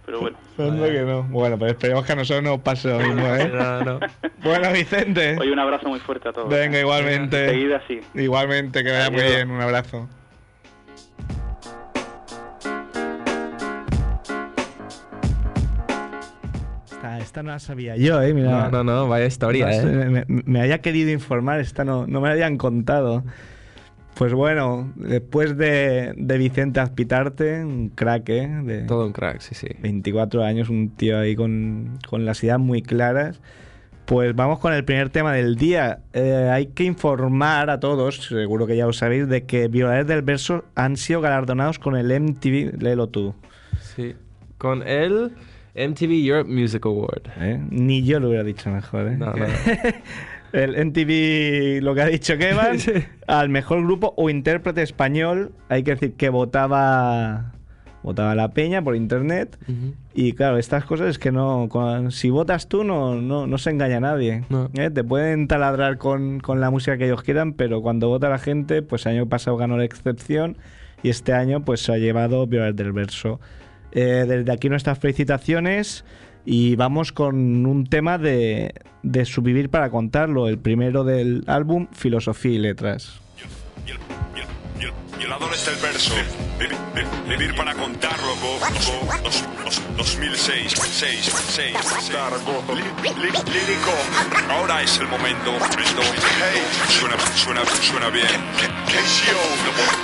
Speaker 3: Pero bueno.
Speaker 1: Que no. Bueno, pues esperemos que a nosotros no nos pase lo mismo, ¿eh?
Speaker 2: No, no.
Speaker 1: Bueno, Vicente.
Speaker 3: Oye, un abrazo muy fuerte a todos.
Speaker 1: Venga, igualmente.
Speaker 3: Seguida sí.
Speaker 1: Igualmente, que vaya muy bien. Un abrazo. Esta, no la sabía yo, ¿eh? Mira.
Speaker 2: No, no, no, vaya historia,
Speaker 1: No sé,
Speaker 2: eh.
Speaker 1: me, me había querido informar, esta no, no me la habían contado. Pues bueno, después de, de Vicente Azpitarte, un crack, ¿eh? De
Speaker 2: Todo un crack, sí, sí.
Speaker 1: 24 años, un tío ahí con, con las ideas muy claras. Pues vamos con el primer tema del día. Eh, hay que informar a todos, seguro que ya lo sabéis, de que Violadores del Verso han sido galardonados con el MTV, léelo tú.
Speaker 2: Sí. Con el MTV Europe Music Award.
Speaker 1: ¿eh? Ni yo lo hubiera dicho mejor. ¿eh?
Speaker 2: No, no. (laughs)
Speaker 1: el MTV, lo que ha dicho Kevin, (laughs)
Speaker 2: Sí.
Speaker 1: al mejor grupo o intérprete español, hay que decir que votaba, votaba la peña por internet.
Speaker 2: Ujú.
Speaker 1: Y claro, estas cosas es que no. con- si votas tú, no, no, no se engaña a nadie.
Speaker 2: No.
Speaker 1: ¿eh? Te pueden taladrar con, con la música que ellos quieran, pero cuando vota la gente, pues el año pasado ganó la excepción y este año pues se ha llevado Violar del Verso. Eh, desde aquí nuestras felicitaciones y vamos con un tema de, de su vivir para contarlo, el primero del álbum Filosofía y Letras.
Speaker 5: Violadores del verso. Vivi- vi- vivir para contar, loco. Dos- dos- dos- 2006, 6, 6, Li- li- lírico. Ahora es el momento. momento. Hey, suena, suena, suena bien. KCO,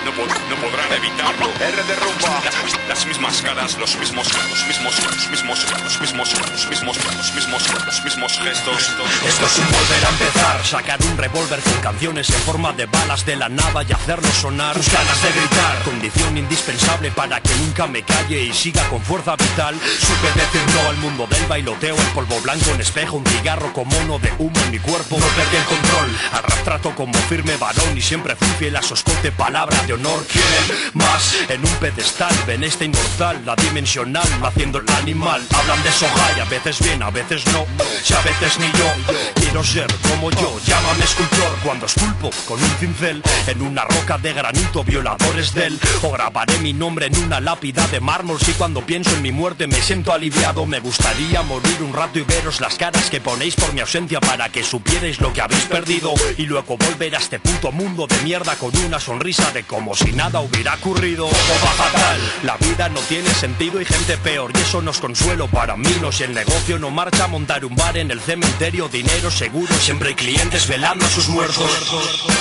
Speaker 5: no, no, no podrán evitarlo. R de rumba. Las, las mismas caras, los mismos, los mismos, los mismos, los mismos, los mismos, los mismos, los mismos gestos.
Speaker 6: Esto es un volver a empezar, sacar un revólver con canciones en forma de balas de la nada y hacerlo sonar. Ganas de gritar, condición indispensable para que nunca me calle y siga con fuerza vital. Supe decir no al mundo del bailoteo, el polvo blanco en espejo, un cigarro con mono de humo en mi cuerpo. No perdí el control, arrastrato como firme varón y siempre fui fiel a su escote, palabra de honor. Quieren más en un pedestal, ven esta inmortal, la dimensional, haciendo el animal. Hablan de soja y a veces bien, a veces no, si a veces ni yo. Quiero ser como yo, llámame escultor cuando esculpo con un cincel en una roca de granito, violadores del. O grabaré mi nombre en una lápida de mármol. Si cuando pienso en mi muerte me siento aliviado, me gustaría morir un rato y veros las caras que ponéis por mi ausencia para que supierais lo que habéis perdido. Y luego volver a este puto mundo de mierda con una sonrisa de como si nada hubiera ocurrido. La vida no tiene sentido y gente peor. Y eso no es consuelo para mí, no si el negocio no marcha, montar un bar en el cementerio, dinero seguro, siempre hay clientes velando a sus muertos.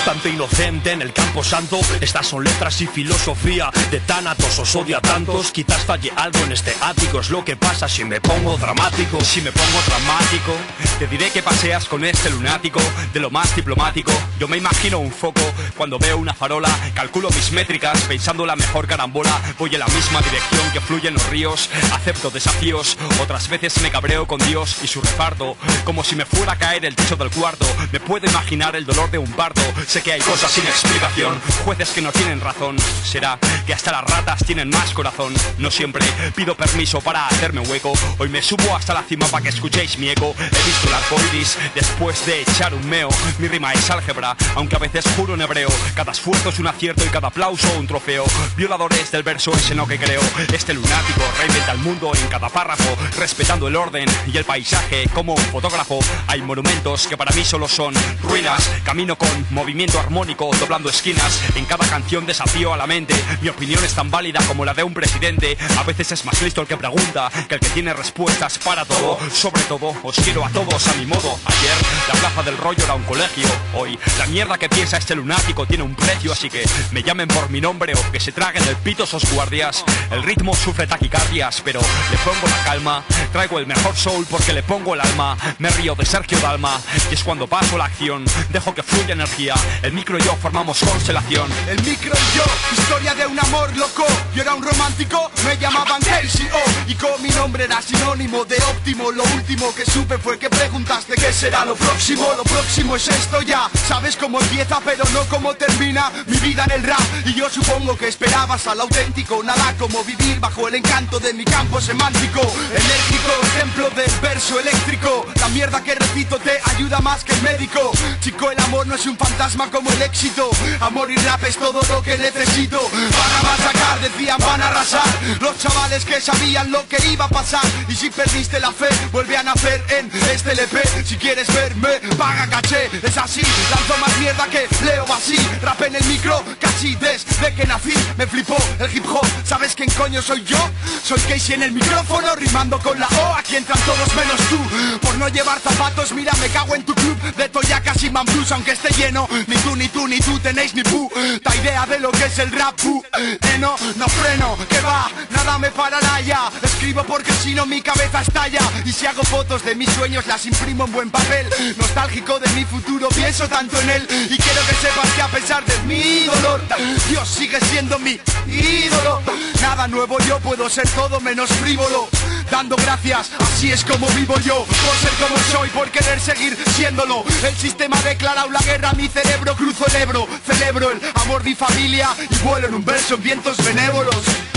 Speaker 6: Tanto inocente en el campo santo, estas son letras y filosofía de tánatos, os odio a tantos. Quizás falle algo en este ático, es lo que pasa si me pongo dramático.
Speaker 7: Si me pongo dramático, te diré que paseas con este lunático de lo más diplomático. Yo me imagino un foco cuando veo una farola, calculo mis métricas pensando la mejor carambola. Voy en la misma dirección que fluyen los ríos, acepto desafíos. Otras veces me cabreo con Dios y su reparto, como si me fuera a caer el techo del cuarto. Me puedo imaginar el dolor de un parto. Sé que hay cosas sin explicación, jueces que no tienen razón. Será que hasta las ratas tienen más corazón. No siempre pido permiso para hacerme hueco. Hoy me subo hasta la cima para que escuchéis mi eco. He visto el arco iris después de echar un meo. Mi rima es álgebra, aunque a veces juro en hebreo. Cada esfuerzo es un acierto y cada aplauso un trofeo. Violadores del verso es en lo que creo. Este lunático reinventa el mundo en cada párrafo, respetando el orden y el paisaje como fotógrafo. Hay monumentos que para mí solo son ruinas. Camino con movimiento armónico, doblando esquinas. En cada canción desafío a la mente. Mi opinión es tan válida como la de un presidente. A veces es más listo el que pregunta que el que tiene respuestas para todo. Sobre todo, os quiero a todos a mi modo. Ayer, la plaza del rollo era un colegio. Hoy, la mierda que piensa este lunático tiene un precio. Así que me llamen por mi nombre o que se traguen el pito esos guardias. El ritmo sufre taquicardias, pero le pongo la calma. Traigo el mejor soul porque le pongo el alma. Me río de Sergio Dalma. Y es cuando paso la acción. Dejo que fluya energía. El micro y yo formamos constelación.
Speaker 8: El micro yo, historia de un amor loco. Yo era un romántico, me llamaban KCO. Y con mi nombre era sinónimo de óptimo. Lo último que supe fue que preguntaste qué será lo próximo. Lo próximo es esto ya. Sabes cómo empieza, pero no cómo termina mi vida en el rap. Y yo supongo que esperabas al auténtico. Nada como vivir bajo el encanto de mi campo semántico. Enérgico, ejemplo del verso eléctrico. La mierda que repito te ayuda más que el médico. Chico, el amor no es un fantasma como el éxito. Amor y rap es todo lo que necesito. Van a masacar, decían, van a arrasar. Los chavales que sabían lo que iba a pasar. Y si perdiste la fe, vuelve a nacer en este LP. Si quieres verme, paga caché. Es así, lanzo más mierda que Leo así. Rap en el micro, casi desde que nací. Me flipó el hip hop. ¿Sabes quién coño soy yo? Soy Casey en el micrófono, rimando con la O. Aquí entran todos menos tú. Por no llevar zapatos, mira, me cago en tu club de Toyacas y Man Blues, aunque esté lleno. Ni tú, ni tú, ni tú tenéis ni puta idea de lo que es el rap. pu. Eh, no, no freno, que va, nada me parará ya. Escribo porque si no mi cabeza estalla. Y si hago fotos de mis sueños, las imprimo en buen papel. Nostálgico de mi futuro, pienso tanto en él. Y quiero que sepas que a pesar de mi dolor, Dios sigue siendo mi ídolo. Nada nuevo, yo puedo ser todo menos frívolo. Dando gracias, así es como vivo yo. Por ser como soy, por querer seguir siéndolo. El sistema ha declarado la guerra mi cerebro, cruzo el Ebro. Celebro el amor, mi familia y vuelo en un verso en vientos benévolos.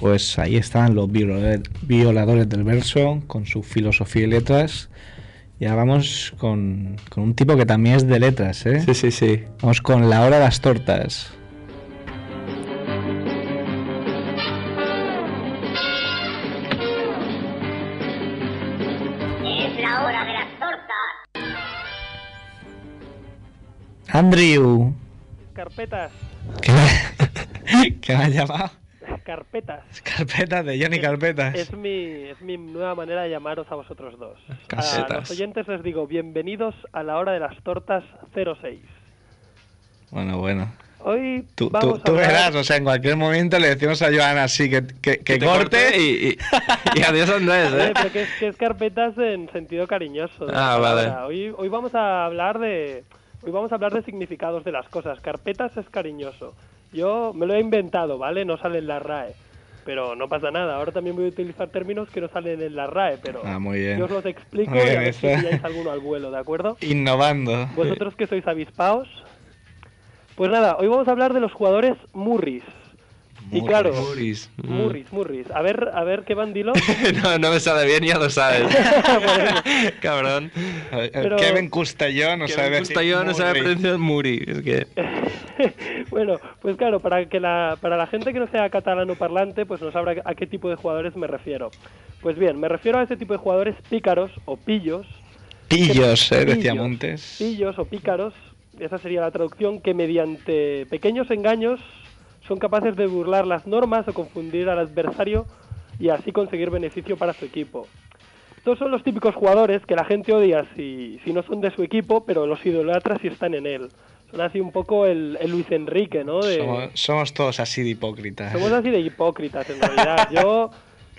Speaker 1: Pues ahí están los viola- violadores del verso con su filosofía y letras. Y ahora vamos con, con un tipo que también es de letras, ¿eh?
Speaker 2: Sí, sí, sí.
Speaker 1: Vamos con la hora de las tortas.
Speaker 9: Es la hora de las tortas.
Speaker 1: Andrew,
Speaker 10: Carpetas,
Speaker 1: ¿qué me, (laughs) ¿qué me has llamado?
Speaker 10: Carpetas. (laughs)
Speaker 1: Carpetas de Johnny Carpetas.
Speaker 10: Es mi, es mi nueva manera de llamaros a vosotros dos. A
Speaker 1: Carpetas.
Speaker 10: los oyentes les digo, bienvenidos a la hora de las tortas 06.
Speaker 1: Bueno, bueno.
Speaker 10: Hoy
Speaker 1: Tú,
Speaker 10: vamos
Speaker 1: tú, tú
Speaker 10: a hablar-
Speaker 1: verás, o sea, en cualquier momento le decimos a Joana así que, que, que
Speaker 2: te
Speaker 1: corte
Speaker 2: corte y, (laughs) y adiós Andrés,
Speaker 10: Eh,
Speaker 2: ¿eh?
Speaker 10: pero que es, que es carpetas en sentido cariñoso.
Speaker 2: Ah, vale.
Speaker 10: Hoy, hoy vamos a hablar de hoy vamos a hablar de significados de las cosas. Carpetas es cariñoso. Yo me lo he inventado, ¿vale? No sale en la RAE. Pero no pasa nada. Ahora también voy a utilizar términos que no salen en la RAE, pero
Speaker 1: Ah, muy bien.
Speaker 10: yo os los explico
Speaker 1: Muy
Speaker 10: y a ver si pilláis alguno al vuelo, ¿de acuerdo?
Speaker 1: Innovando.
Speaker 10: Vosotros que sois avispaos. Pues nada, hoy vamos a hablar de los jugadores Murris. Y claro,
Speaker 2: Murris. Mm.
Speaker 10: Murris, Murris. A ver, a ver qué bandilo. (laughs)
Speaker 2: no, no me sale bien, ya lo sabes. (laughs) Cabrón.
Speaker 10: Pero-
Speaker 1: Kevin Custellón no sabe
Speaker 2: Kevin Custellón no sabe pronunciar Muri. Es que... (laughs)
Speaker 10: bueno, pues claro, para que la, para la gente que no sea catalano parlante, pues no sabrá a qué tipo de jugadores me refiero. Pues bien, me refiero a ese tipo de jugadores pícaros o pillos.
Speaker 1: Pillos, eh, decía Montes.
Speaker 10: Pillos o pícaros, esa sería la traducción, que mediante pequeños engaños son capaces de burlar las normas o confundir al adversario y así conseguir beneficio para su equipo. Estos son los típicos jugadores que la gente odia si, si no son de su equipo, pero los idolatra si están en él. Son así un poco el, el Luis Enrique, ¿no? De,
Speaker 1: Somos, somos todos así de hipócritas.
Speaker 10: somos así de hipócritas en realidad. (laughs) Yo,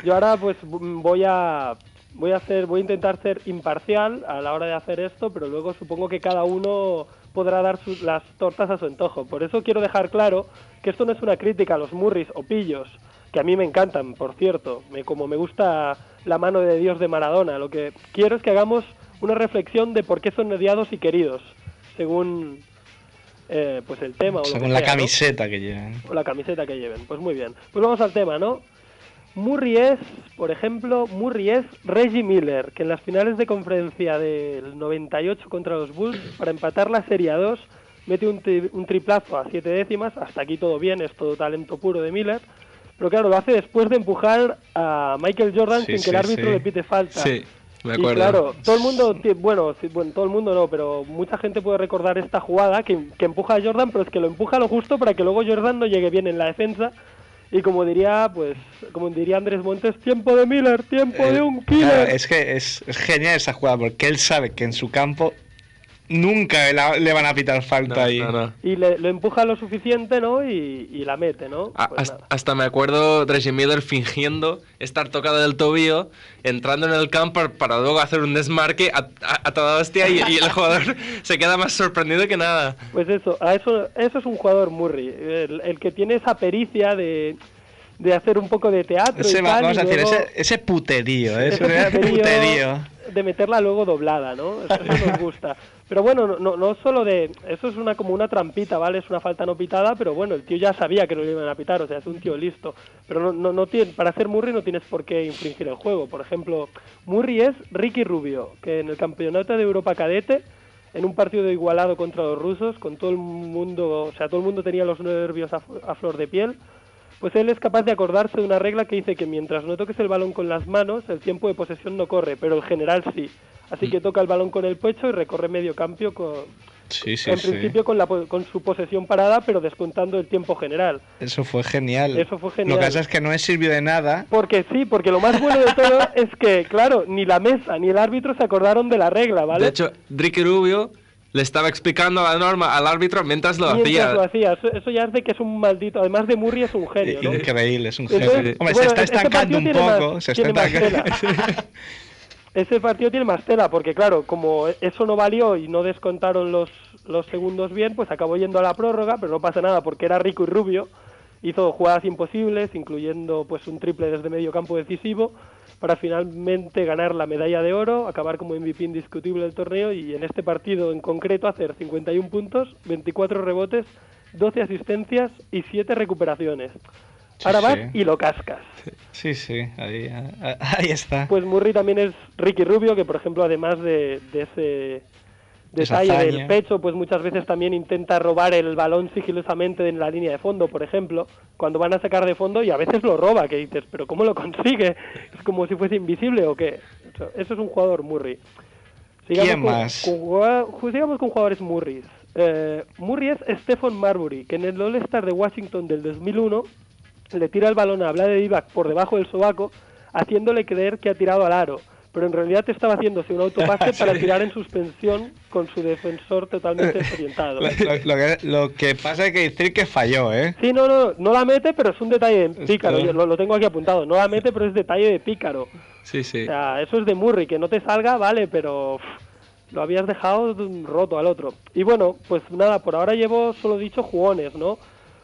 Speaker 10: yo ahora pues voy a voy a hacer voy a intentar ser imparcial a la hora de hacer esto, pero luego supongo que cada uno podrá dar sus- las tortas a su antojo. Por eso quiero dejar claro que esto no es una crítica a los murris o pillos, que a mí me encantan, por cierto, me, como me gusta la mano de Dios de Maradona. Lo que quiero es que hagamos una reflexión de por qué son odiados y queridos, según eh, pues el tema o lo que
Speaker 1: Según la
Speaker 10: sea, ¿no?
Speaker 1: camiseta que llevan.
Speaker 10: o la camiseta que lleven. Pues muy bien. Pues vamos al tema, ¿no? Murray es, por ejemplo, Murray es Reggie Miller, que en las finales de conferencia del 98 contra los Bulls, para empatar la Serie a 2, mete un, tri- un triplazo a siete décimas. Hasta aquí todo bien, es todo talento puro de Miller. Pero claro, lo hace después de empujar a Michael Jordan
Speaker 2: Sí,
Speaker 10: sin que el árbitro
Speaker 2: sí.
Speaker 10: le pite falta.
Speaker 2: Sí, me
Speaker 10: Y
Speaker 2: acuerdo.
Speaker 10: claro, todo el mundo, bueno, sí, bueno, todo el mundo no, pero mucha gente puede recordar esta jugada que, que empuja a Jordan, pero es que lo empuja lo justo para que luego Jordan no llegue bien en la defensa. Y como diría, pues, como diría Andrés Montes, tiempo de Miller, tiempo de un killer.
Speaker 1: Claro, es que es, es genial esa jugada porque él sabe que en su campo nunca la- le van a pitar falta ahí.
Speaker 2: No, no.
Speaker 10: Y le, lo empuja lo suficiente, ¿no? Y, y la mete, ¿no?
Speaker 2: A-
Speaker 10: Pues
Speaker 2: hasta, me acuerdo Reggie Miller fingiendo estar tocado del tobillo, entrando en el campo para luego hacer un desmarque a, a- a toda hostia y, y el (laughs) jugador se queda más sorprendido que nada.
Speaker 10: Pues eso, a eso, eso es un jugador Murray, el, el que tiene esa pericia de, de hacer un poco de teatro
Speaker 1: Ese,
Speaker 10: y tal,
Speaker 1: vamos
Speaker 10: y
Speaker 1: a decir,
Speaker 10: luego-
Speaker 1: ese, ese puterío, ¿eh? ese
Speaker 10: Ese puterío
Speaker 1: puterío.
Speaker 10: De meterla luego doblada, ¿no? Eso nos gusta. Pero bueno, no, no, solo de... Eso es una como una trampita, ¿vale? Es una falta no pitada, pero bueno, el tío ya sabía que no le iban a pitar, o sea, es un tío listo. Pero no, no, no tiene, para ser Murray no tienes por qué infringir el juego. Por ejemplo, Murray es Ricky Rubio, que en el campeonato de Europa cadete, en un partido igualado contra los rusos, con todo el mundo, o sea, todo el mundo tenía los nervios a, a flor de piel, pues él es capaz de acordarse de una regla que dice que mientras no toques el balón con las manos, el tiempo de posesión no corre, pero el general sí. Así que toca el balón con el pecho y recorre medio campo con,
Speaker 1: Sí, sí,
Speaker 10: en
Speaker 1: sí.
Speaker 10: principio con, la, po- con su posesión parada, pero descontando el tiempo general.
Speaker 1: Eso fue genial.
Speaker 10: Eso fue genial.
Speaker 1: Lo que pasa es que no es sirvió de nada.
Speaker 10: Porque sí, porque lo más bueno de todo (laughs) es que, claro, ni la mesa ni el árbitro se acordaron de la regla, ¿vale?
Speaker 2: De hecho, Ricky Rubio le estaba explicando la norma al árbitro mientras lo
Speaker 10: Mientras
Speaker 2: hacía.
Speaker 10: lo hacía. Eso, eso ya hace que es un maldito. Además de Murray es un genio, ¿no?
Speaker 1: Increíble, es un
Speaker 10: Entonces,
Speaker 1: genio. Hombre,
Speaker 10: bueno,
Speaker 1: se está
Speaker 10: ese
Speaker 1: estancando un poco.
Speaker 10: más-
Speaker 1: se está
Speaker 10: tiene más
Speaker 1: estancando. (laughs)
Speaker 10: Ese partido tiene más tela, porque claro, como eso no valió y no descontaron los, los segundos bien, pues acabó yendo a la prórroga, pero no pasa nada porque era rico y rubio. Hizo jugadas imposibles, incluyendo pues un triple desde medio campo decisivo, para finalmente ganar la medalla de oro, acabar como MVP indiscutible del torneo y en este partido en concreto hacer 51 puntos, 24 rebotes, 12 asistencias y 7 recuperaciones. Ahora
Speaker 1: sí.
Speaker 10: vas y lo cascas.
Speaker 1: Sí, sí, ahí, ah, ahí está.
Speaker 10: Pues Murray también es Ricky Rubio, que por ejemplo, además de, de ese detalle del pecho, pues muchas veces también intenta robar el balón sigilosamente en la línea de fondo, por ejemplo, cuando van a sacar de fondo y a veces lo roba, que dices, pero ¿cómo lo consigue? (laughs) Es como si fuese invisible o qué. Eso, es un jugador Murray.
Speaker 1: ¿Quién
Speaker 10: con,
Speaker 1: más?
Speaker 10: con sigamos con jugadores Murrays. Eh, Murray es Stephen Marbury, que en el All-Star de Washington del 2001 le tira el balón a Vlade Divac por debajo del sobaco, haciéndole creer que ha tirado al aro. Pero en realidad estaba haciéndose un autopase (laughs) para tirar en suspensión con su defensor totalmente (laughs) desorientado.
Speaker 1: Lo, lo- lo que, lo que pasa es que decir que falló, ¿eh?
Speaker 10: Sí, no, no, no la mete, pero es un detalle de pícaro. Yo lo, tengo aquí apuntado. No la mete, pero es detalle de pícaro.
Speaker 2: Sí, sí.
Speaker 10: O sea, eso es de Murray, que no te salga, vale, pero lo habías dejado roto al otro. Y bueno, pues nada, por ahora llevo solo dicho jugones, ¿no?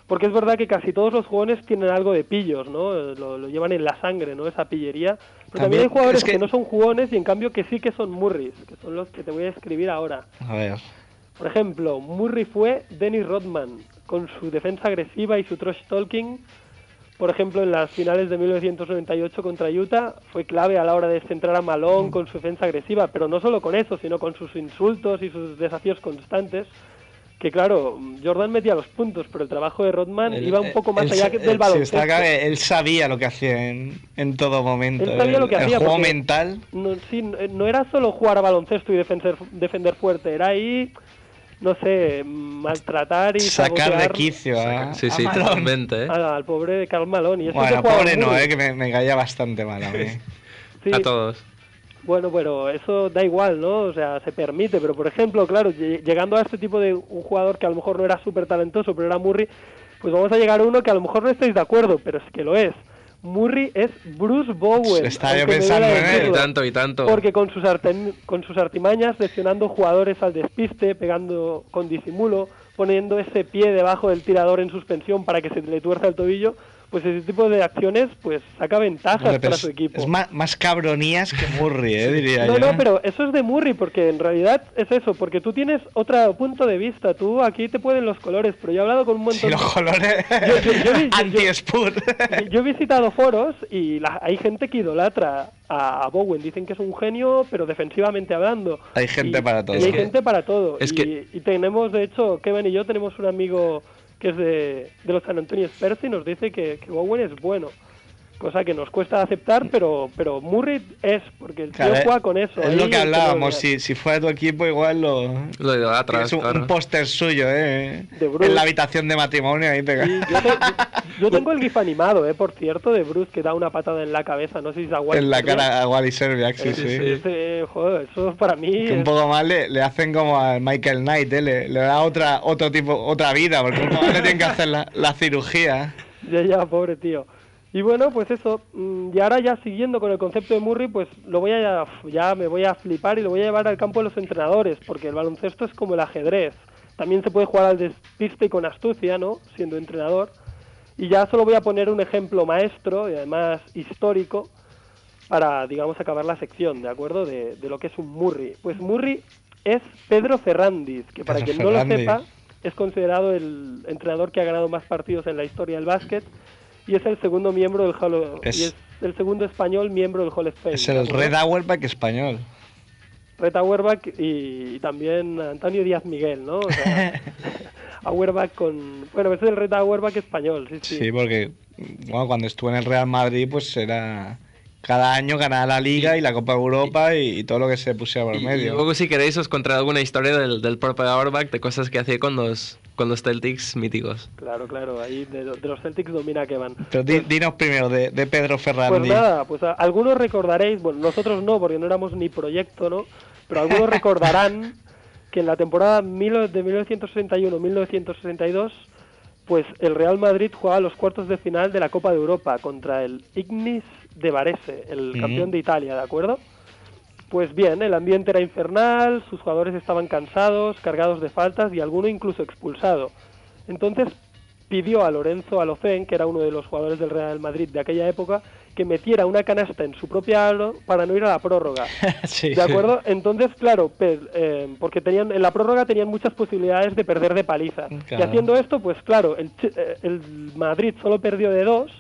Speaker 10: Porque es verdad que casi todos los jugones tienen algo de pillos, ¿no? Lo, lo llevan en la sangre, ¿no? Esa pillería. Pero también,
Speaker 1: También
Speaker 10: hay jugadores
Speaker 1: es que-
Speaker 10: que... no son jugones y en cambio que sí que son Murrays, que son los que te voy a escribir ahora.
Speaker 1: A ver.
Speaker 10: Por ejemplo, Murray fue Dennis Rodman, con su defensa agresiva y su trash talking. Por ejemplo, en las finales de 1998 contra Utah fue clave a la hora de centrar a Malone con su defensa agresiva, pero no solo con eso, sino con sus insultos y sus desafíos constantes. Que claro, Jordan metía los puntos, pero el trabajo de Rodman iba un poco más allá
Speaker 1: él-
Speaker 10: del
Speaker 1: sí,
Speaker 10: baloncesto.
Speaker 1: está claro que él sabía lo que hacía en, en todo momento.
Speaker 10: Él sabía
Speaker 1: el,
Speaker 10: lo que
Speaker 1: el
Speaker 10: hacía.
Speaker 1: juego mental.
Speaker 10: No, sí, no- no era solo jugar a baloncesto y defender, defender fuerte, era ahí, no sé, maltratar y
Speaker 1: Sacar de quicio
Speaker 2: Sí,
Speaker 1: a
Speaker 2: sí, totalmente, ¿eh?
Speaker 10: al, al pobre de Karl Malone. Y eso
Speaker 1: Bueno, pobre no, eh, que me, me caía bastante mal a mí.
Speaker 10: Sí,
Speaker 2: A todos.
Speaker 10: Bueno, pero eso da igual, ¿no? O sea, se permite. Pero, por ejemplo, claro, lle- llegando a este tipo de un jugador que a lo mejor no era súper talentoso, pero era Murray, pues vamos a llegar a uno que a lo mejor no estáis de acuerdo, pero es que lo es. Murray es Bruce Bowen.
Speaker 1: Estaba yo pensando en él.
Speaker 10: decirlo.
Speaker 2: Y tanto, y tanto.
Speaker 10: Porque con sus, con sus artimañas, lesionando jugadores al despiste, pegando con disimulo, poniendo ese pie debajo del tirador en suspensión para que se le tuerza el tobillo, pues ese tipo de acciones pues saca ventajas para su equipo.
Speaker 1: es más, más cabronías que Murray, eh, diría
Speaker 10: No,
Speaker 1: yo.
Speaker 10: no, pero eso es de Murray, porque en realidad es eso, porque tú tienes otro punto de vista, tú aquí te pueden los colores, pero yo he hablado con un montón
Speaker 1: Sí, los colores (laughs)
Speaker 10: Yo- yo- yo he visitado foros y la- hay gente que idolatra a, Bowen, dicen que es un genio, pero defensivamente hablando.
Speaker 1: Hay gente
Speaker 10: Y-
Speaker 1: para todo.
Speaker 10: Y hay
Speaker 1: que-
Speaker 10: gente para todo.
Speaker 2: es
Speaker 10: y,
Speaker 2: que-
Speaker 10: y tenemos, de hecho, Kevin y yo tenemos un amigo que es de, de los San Antonio Spurs y nos dice que, que Bowen es bueno. Cosa que nos cuesta aceptar, pero pero Murray es, porque el tío
Speaker 1: Claro,
Speaker 10: juega con eso.
Speaker 1: Es lo que hablábamos, si, si fuera tu equipo igual lo...
Speaker 2: Lo idolatras,
Speaker 1: Tienes un,
Speaker 2: claro.
Speaker 1: un póster suyo, ¿eh?
Speaker 10: De Bruce.
Speaker 1: En la habitación de matrimonio ahí pegado.
Speaker 10: Sí, yo, te- yo- (laughs) yo tengo el gif animado, eh, por cierto, de Bruce que da una patada en la cabeza, no sé si se aguanta.
Speaker 1: En la cara a Wally Serbiak, sí, sí.
Speaker 10: Ese, joder, eso para mí
Speaker 1: Que un
Speaker 10: es-
Speaker 1: poco más le, le hacen como a Michael Knight, ¿eh? le, le da otra, otro tipo, otra vida, porque un poco más le tienen que hacer la, la cirugía.
Speaker 10: Ya, ya, pobre tío. Y bueno, pues eso. mm, Y ahora ya siguiendo con el concepto de Murray, pues lo voy a ya me voy a flipar y lo voy a llevar al campo de los entrenadores, porque el baloncesto es como el ajedrez. También se puede jugar al despiste y con astucia, ¿no? Siendo entrenador. Y ya solo voy a poner un ejemplo maestro y además histórico para, digamos, acabar la sección, ¿de acuerdo? De, de lo que es un Murray. Pues Murray es Pedro Ferrandis, que para
Speaker 1: Pedro
Speaker 10: quien no lo sepa, es considerado el entrenador que ha ganado más partidos en la historia del básquet y es el segundo miembro del Hall of-
Speaker 1: Es-
Speaker 10: y es el segundo español miembro del Hall of Fame.
Speaker 1: Es
Speaker 10: ¿de
Speaker 1: el
Speaker 10: acuerdo?
Speaker 1: Red Auerbach español.
Speaker 10: Red Auerbach y, y también Antonio Díaz Miguel, ¿no? O sea, (laughs) Auerbach con... Bueno, ese es el Red Auerbach español, sí, sí.
Speaker 1: Sí, porque bueno, cuando estuvo en el Real Madrid, pues era cada año ganaba la Liga y la Copa de Europa y, y todo lo que se pusiera por
Speaker 2: Y, y
Speaker 1: medio.
Speaker 2: luego si queréis os contaré alguna historia del, del propio Auerbach, de cosas que hacía con los, con los Celtics míticos.
Speaker 10: Claro, claro, ahí de, de los Celtics domina Kevin.
Speaker 1: Pero di- dinos primero de, de Pedro
Speaker 10: Pues
Speaker 1: Ferrandi.
Speaker 10: nada, pues a- algunos recordaréis, bueno, nosotros no, porque no éramos ni proyecto, ¿no? Pero algunos recordarán (laughs) que en la temporada mil- de 1961-1962, pues el Real Madrid jugaba los cuartos de final de la Copa de Europa contra el Ignis de Varese, el campeón de Italia, ¿de acuerdo? Pues bien, el ambiente era infernal, sus jugadores estaban cansados, cargados de faltas y alguno incluso expulsado. Entonces pidió a Lorenzo Alocén, que era uno de los jugadores del Real Madrid de aquella época, que metiera una canasta en su propia aro para no ir a la prórroga. (laughs)
Speaker 1: Sí.
Speaker 10: ¿De acuerdo? Entonces, claro, pe- eh, porque tenían en la prórroga tenían muchas posibilidades de perder de paliza. Y haciendo esto, pues claro, el, eh, el Madrid solo perdió de dos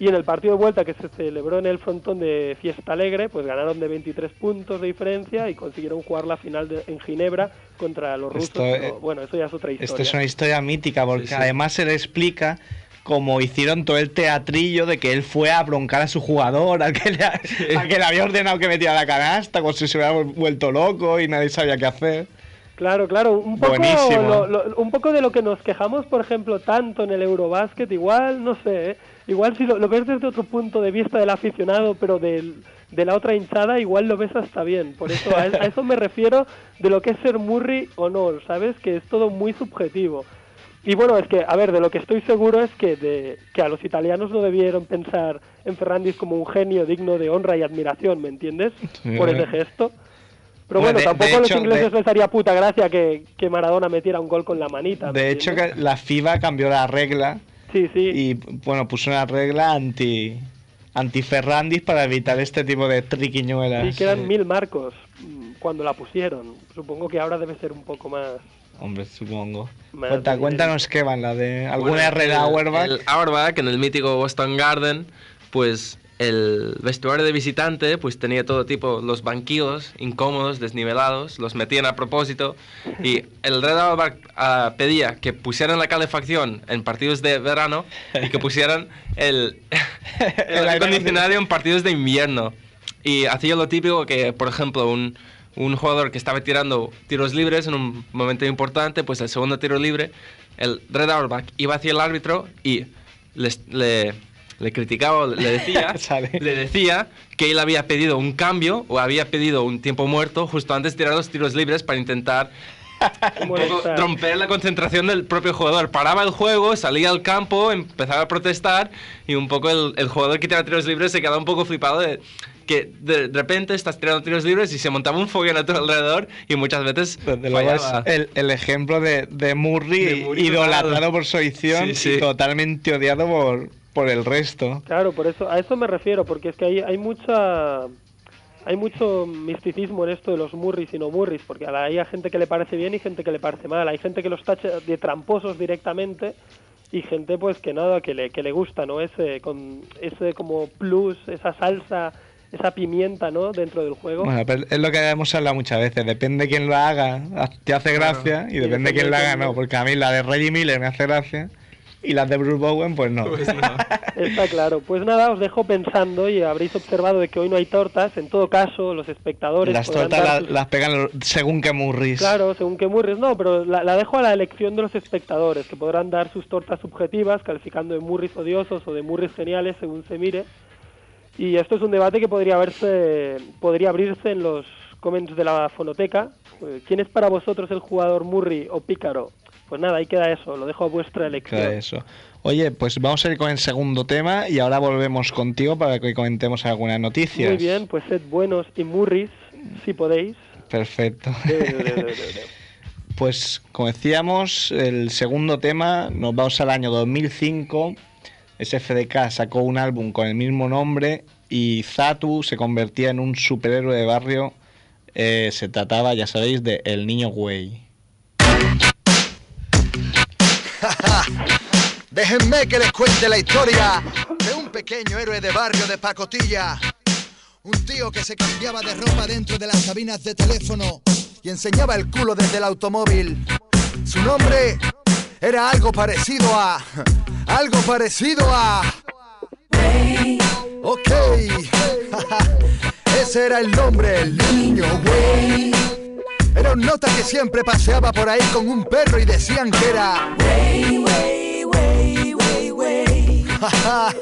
Speaker 10: Y en el partido de vuelta que se celebró en el frontón de Fiesta Alegre, pues ganaron de 23 puntos de diferencia y consiguieron jugar la final de- en Ginebra contra los rusos.
Speaker 1: Esto,
Speaker 10: pero,
Speaker 1: eh,
Speaker 10: bueno, eso ya es otra historia.
Speaker 1: Esto es una historia mítica porque
Speaker 2: Sí, sí.
Speaker 1: además se le explica cómo hicieron todo el teatrillo de que él fue a broncar a su jugador, al que le, al que le había ordenado que metiera la canasta, como si se hubiera vuelto loco y nadie sabía qué hacer.
Speaker 10: Claro, claro, un poco,
Speaker 1: Buenísimo.
Speaker 10: lo- lo- un poco de lo que nos quejamos, por ejemplo, tanto en el Eurobásquet, igual, no sé, ¿eh? Igual si lo, lo ves desde otro punto de vista del aficionado, pero del, de la otra hinchada, igual lo ves hasta bien. Por eso, a, a eso me refiero de lo que es ser Murray o no, ¿sabes? Que es todo muy subjetivo. Y bueno, es que, a ver, de lo que estoy seguro es que, de, que a los italianos no debieron pensar en Ferrandis como un genio digno de honra y admiración, ¿me entiendes? Por ese gesto. Pero
Speaker 1: Bueno,
Speaker 10: bueno,
Speaker 1: de-
Speaker 10: tampoco
Speaker 1: de
Speaker 10: a los
Speaker 1: hecho,
Speaker 10: ingleses
Speaker 1: de-
Speaker 10: les haría puta gracia que, que Maradona metiera un gol con la manita. ¿me
Speaker 1: De hecho, que la FIBA cambió la regla
Speaker 10: Sí, sí.
Speaker 1: y bueno, puso una regla anti anti Ferrandis para evitar este tipo de triquiñuelas.
Speaker 10: Sí, que eran mil marcos mm, cuando la pusieron. Supongo que ahora debe ser un poco más...
Speaker 1: Hombre, supongo.
Speaker 10: Más
Speaker 1: Cuenta-
Speaker 10: de-
Speaker 1: cuéntanos qué van, la de alguna
Speaker 2: Bueno, el-
Speaker 1: Auerbach.
Speaker 2: El Auerbach, en el mítico Boston Garden, pues el vestuario de visitante pues tenía todo tipo, los banquillos incómodos, desnivelados, los metían a propósito y el Red Auerbach pedía que pusieran la calefacción en partidos de verano y que pusieran el, (laughs) el acondicionado en partidos de invierno. Y hacía lo típico que, por ejemplo, un, un jugador que estaba tirando tiros libres en un momento importante, pues el segundo tiro libre, el Red Auerbach iba hacia el árbitro y les- le, le criticaba, le decía, (laughs) le decía que él había pedido un cambio o había pedido un tiempo muerto justo antes de tirar los tiros libres para intentar (laughs) romper la concentración del propio jugador. Paraba el juego, salía al campo, empezaba a protestar y un poco el, el jugador que tiraba tiros libres se quedaba un poco flipado de que de repente estás tirando tiros libres y se montaba un fogueo a tu alrededor y muchas veces
Speaker 1: Desde luego es
Speaker 2: fallaba.
Speaker 1: el, el ejemplo de, de Murray,
Speaker 2: De Murray
Speaker 1: idolatrado
Speaker 2: total.
Speaker 1: por su edición
Speaker 2: Sí, sí.
Speaker 1: y totalmente odiado por, por el resto.
Speaker 10: Claro, por eso, a eso me refiero, porque es que hay, hay mucha... Hay mucho misticismo en esto de los Murris y no Murris, porque a la- hay gente que le parece bien y gente que le parece mal. Hay gente que los tacha de tramposos directamente y gente pues que nada, que le, que le gusta, ¿no? Ese, con, ese como plus, esa salsa, esa pimienta, ¿no? Dentro del juego.
Speaker 1: Bueno, pero es lo que hemos hablado muchas veces. Depende de quién lo haga, te hace gracia, y
Speaker 10: Y
Speaker 1: depende de quién lo haga, no. Porque a mí la de Reggie Miller me hace gracia, y las de Bruce Bowen, pues no. (laughs)
Speaker 10: Está claro. Pues nada, os dejo pensando y habréis observado de que hoy no hay tortas. En todo caso, los espectadores
Speaker 1: las tortas
Speaker 10: dar
Speaker 1: la-
Speaker 10: sus-
Speaker 1: las pegan según que Murris.
Speaker 10: Claro, según que Murris, no, pero la, la dejo a la elección de los espectadores, que podrán dar sus tortas subjetivas, calificando de Murris odiosos o de Murris geniales, según se mire. Y esto es un debate que podría verse, podría abrirse en los comments de la fonoteca. Eh, ¿Quién es para vosotros el jugador Murray o Pícaro? Pues nada, ahí queda eso, lo dejo a vuestra elección.
Speaker 1: Claro, eso. Oye, pues vamos a ir con el segundo tema y ahora volvemos contigo para que comentemos algunas noticias.
Speaker 10: Muy bien, pues sed buenos y Murris, si podéis.
Speaker 1: Perfecto. (laughs) Pues como decíamos, el segundo tema nos vamos al año 2005. SFDK sacó un álbum con el mismo nombre y Zatu se convertía en un superhéroe de barrio. Eh, se trataba, ya sabéis, de El Niño Güey. (laughs)
Speaker 11: Déjenme que les cuente la historia de un pequeño héroe de barrio de pacotilla. Un tío que se cambiaba de ropa dentro de las cabinas de teléfono y enseñaba el culo desde el automóvil. Su nombre era algo parecido a... (laughs) Algo parecido a... Ok. (laughs) Ese era el nombre, el niño güey. Era un nota que siempre paseaba por ahí con un perro y decían que era... (laughs)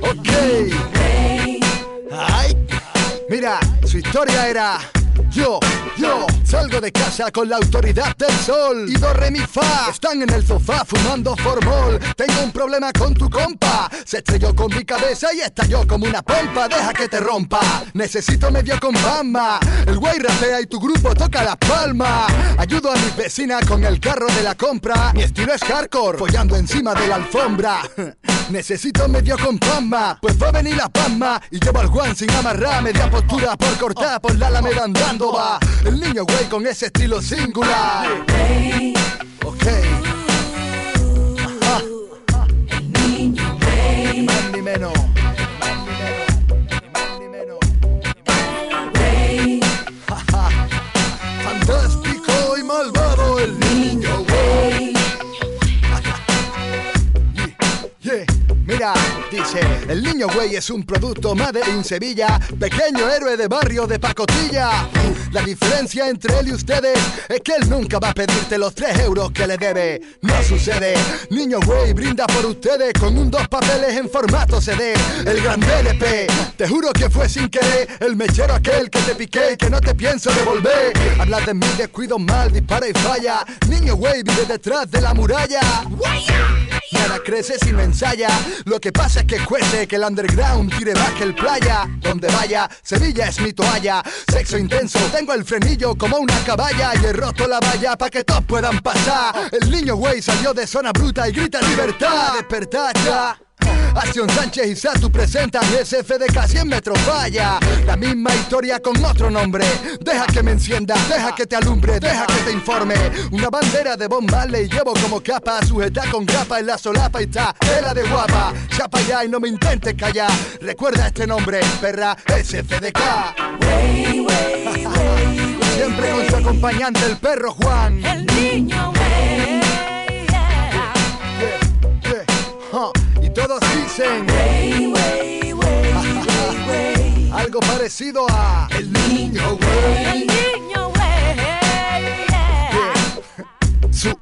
Speaker 11: ok. Ay. Mira, su historia era... Yo, yo, salgo de casa con la autoridad del sol Y do, re, mi, fa Están en el sofá fumando formol. Tengo un problema con tu compa. Se estrelló con mi cabeza y estalló como una pompa. Deja que te rompa. Necesito medio con bamba El güey rapea y tu grupo toca la palma. Ayudo a mi vecina con el carro de la compra. Mi estilo es hardcore Follando encima de la alfombra. (laughs) Necesito medio con palma Pues va a venir la palma Y llevo al guan sin amarrar Media postura por cortar Por la alameda andando va. El niño güey con ese estilo singular. Ok. Ajá. Ni más ni menos. Fantástico y malvado el niño. Wey. Yeah. Mira güey es un producto Made in Sevilla, pequeño héroe de barrio de pacotilla. La diferencia entre él y ustedes es que él nunca va a pedirte los 3 euros que le debe. No sucede. Niño güey brinda por ustedes con un dos papeles en formato CD. El gran DLP. Te juro que fue sin querer el mechero aquel que te piqué y que no te pienso devolver. Hablas de mí, descuido mal, dispara y falla. Niño güey vive detrás de la muralla. Nada crece si no ensaya. Lo que pasa es que cueste que el underground tire que el playa. Donde vaya, Sevilla es mi toalla. Sexo intenso, tengo el frenillo como una caballa. Y he roto la valla para que todos puedan pasar. El niño güey salió de zona bruta y grita libertad. Despertad ya. Acción Sánchez y Satu presentan SFDK 100 metros falla. La misma historia con otro nombre. Deja que me encienda, deja que te alumbre, deja que te informe. Una bandera de Bob Marley llevo como capa, sujeta con grapa en la solapa y está tela de guapa. Chapa ya y no me intentes callar. Recuerda este nombre, perra SFDK. (laughs) Siempre con su acompañante el perro Juan. El niño Y todos dicen (laughs) algo parecido a el niño güey. Su,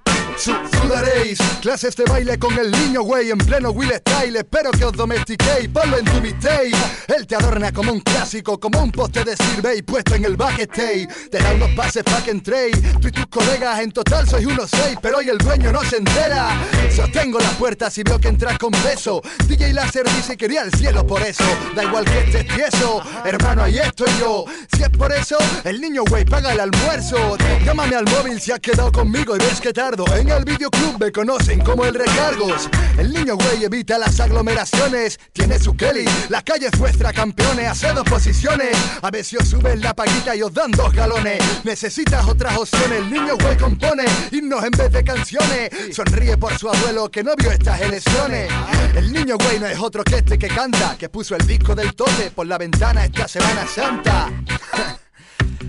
Speaker 11: clases de baile con el niño güey en pleno Will Style. Espero que os domestiquéis, ponlo en tu mixtape. Él te adorna como un clásico, como un poste de survey puesto en el backstage. Te da unos pases pa' que entréis. Tú y tus colegas en total sois unos seis, pero hoy el dueño no se entera. Sostengo la puerta si veo que entras con beso. DJ Láser dice que iría al cielo por eso. Da igual que estés tieso, hermano, ahí estoy yo. Si es por eso, el niño güey paga el almuerzo. Llámame al móvil si has quedado conmigo y ves que tardo. En el videoclub me conocen como el recargos. El niño güey evita las aglomeraciones. Tiene su Kelly, la calle es vuestra campeones. Hace dos posiciones. A si os suben la paguita y os dan dos galones. Necesitas otras opciones. El niño güey compone himnos en vez de canciones. Sonríe por su abuelo que no vio estas elecciones. El niño güey no es otro que este que canta, que puso el disco del tote por la ventana esta Semana Santa. (laughs)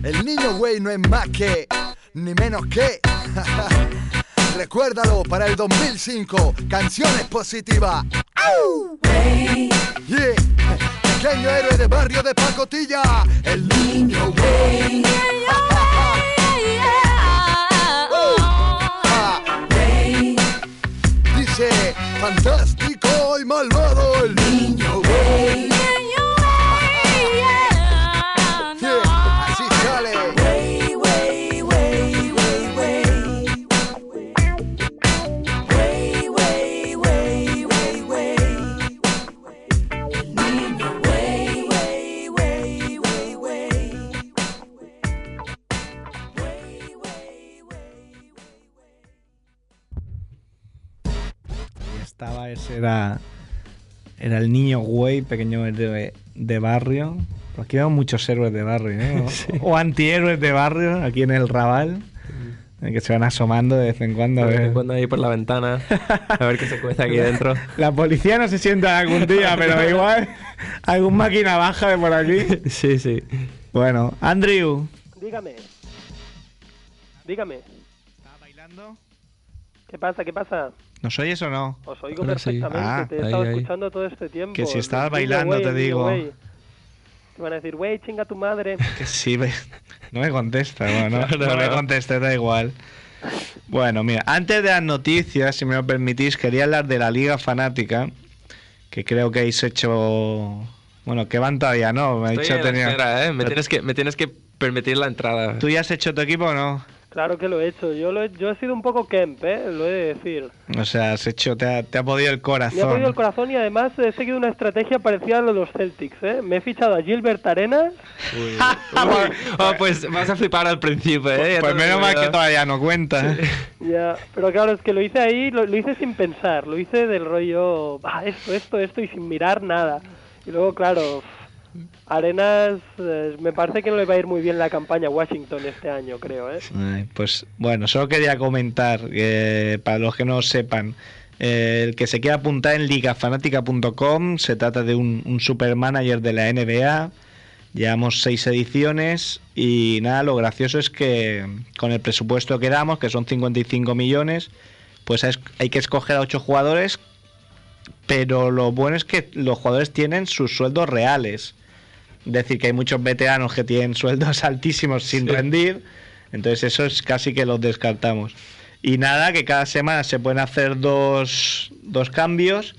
Speaker 11: El niño güey no es más que, ni menos que. (laughs) Recuérdalo para el 2005, canciones positivas. ¡Au! Yeah. Pequeño héroe de barrio de pacotilla, el niño güey. (laughs) Ah. Dice, fantástico y malvado el
Speaker 1: Estaba ese era era el niño güey, pequeño héroe de barrio. Aquí vemos muchos héroes de barrio, (laughs) ¿no? O antihéroes de barrio aquí en el Raval. eh, Que se van asomando de vez en cuando.
Speaker 2: De vez en cuando ahí por la ventana, a ver qué se cuece aquí dentro.
Speaker 1: La policía no se sienta algún día, (laughs) pero igual algún máquina baja de por aquí.
Speaker 2: Sí, sí.
Speaker 1: Bueno, Andrew.
Speaker 10: Dígame. Dígame.
Speaker 1: ¿Estás bailando?
Speaker 10: ¿Qué pasa? ¿Qué pasa?
Speaker 1: ¿Nos oyes o no?
Speaker 10: Os oigo
Speaker 2: Ahora sí.
Speaker 10: perfectamente.
Speaker 1: Ah,
Speaker 10: te he
Speaker 2: ahí,
Speaker 10: estado
Speaker 2: ahí.
Speaker 10: escuchando todo este tiempo.
Speaker 1: Que si estabas bailando, te digo.
Speaker 10: Te van a decir, güey, chinga tu madre. (laughs)
Speaker 1: Que sí, no me contesta, bueno, no,
Speaker 2: No, no,
Speaker 1: no me
Speaker 2: no.
Speaker 1: conteste, da igual. Bueno, mira, antes de las noticias, si me lo permitís, quería hablar de la Liga Fanática, que creo que habéis hecho... Bueno, que van todavía, ¿no? Me ha
Speaker 2: Estoy
Speaker 1: dicho
Speaker 2: en la
Speaker 1: tenía...
Speaker 2: espera, ¿eh? Me tienes, que, me tienes que permitir la entrada.
Speaker 1: ¿Tú ya has hecho tu equipo o no?
Speaker 10: Claro que lo he hecho. Yo, lo he, yo he sido un poco Kemp, ¿eh? Lo he de decir.
Speaker 1: O sea, has hecho, te ha, te ha podido el
Speaker 10: Me ha
Speaker 1: corazón.
Speaker 10: podido el corazón y además he seguido una estrategia parecida a la de los Celtics, ¿eh? Me he fichado a Gilbert Arenas.
Speaker 2: Uy. (laughs) Oh, pues vas a flipar al principio, ¿eh?
Speaker 1: Pues
Speaker 2: lo
Speaker 1: menos mal que todavía no cuenta.
Speaker 10: Ya, pero claro, es que lo hice ahí, lo, lo hice sin pensar, lo hice del rollo, ah, esto, esto, esto y sin mirar nada. Y luego, claro, Arenas, eh, me parece que no le va a ir muy bien la campaña a Washington este año, creo, ¿eh?
Speaker 1: Pues bueno, solo quería comentar, que para los que no sepan, eh, el que se quiera apuntar en ligafanática.com, se trata de un, un supermanager de la NBA, llevamos seis ediciones y nada, lo gracioso es que con el presupuesto que damos, que son 55 millones, pues hay que escoger a ocho jugadores pero lo bueno es que los jugadores tienen sus sueldos reales. Es decir, que hay muchos veteranos que tienen sueldos (laughs) altísimos sin rendir, entonces eso es casi que los descartamos. Y nada, que cada semana se pueden hacer dos, dos cambios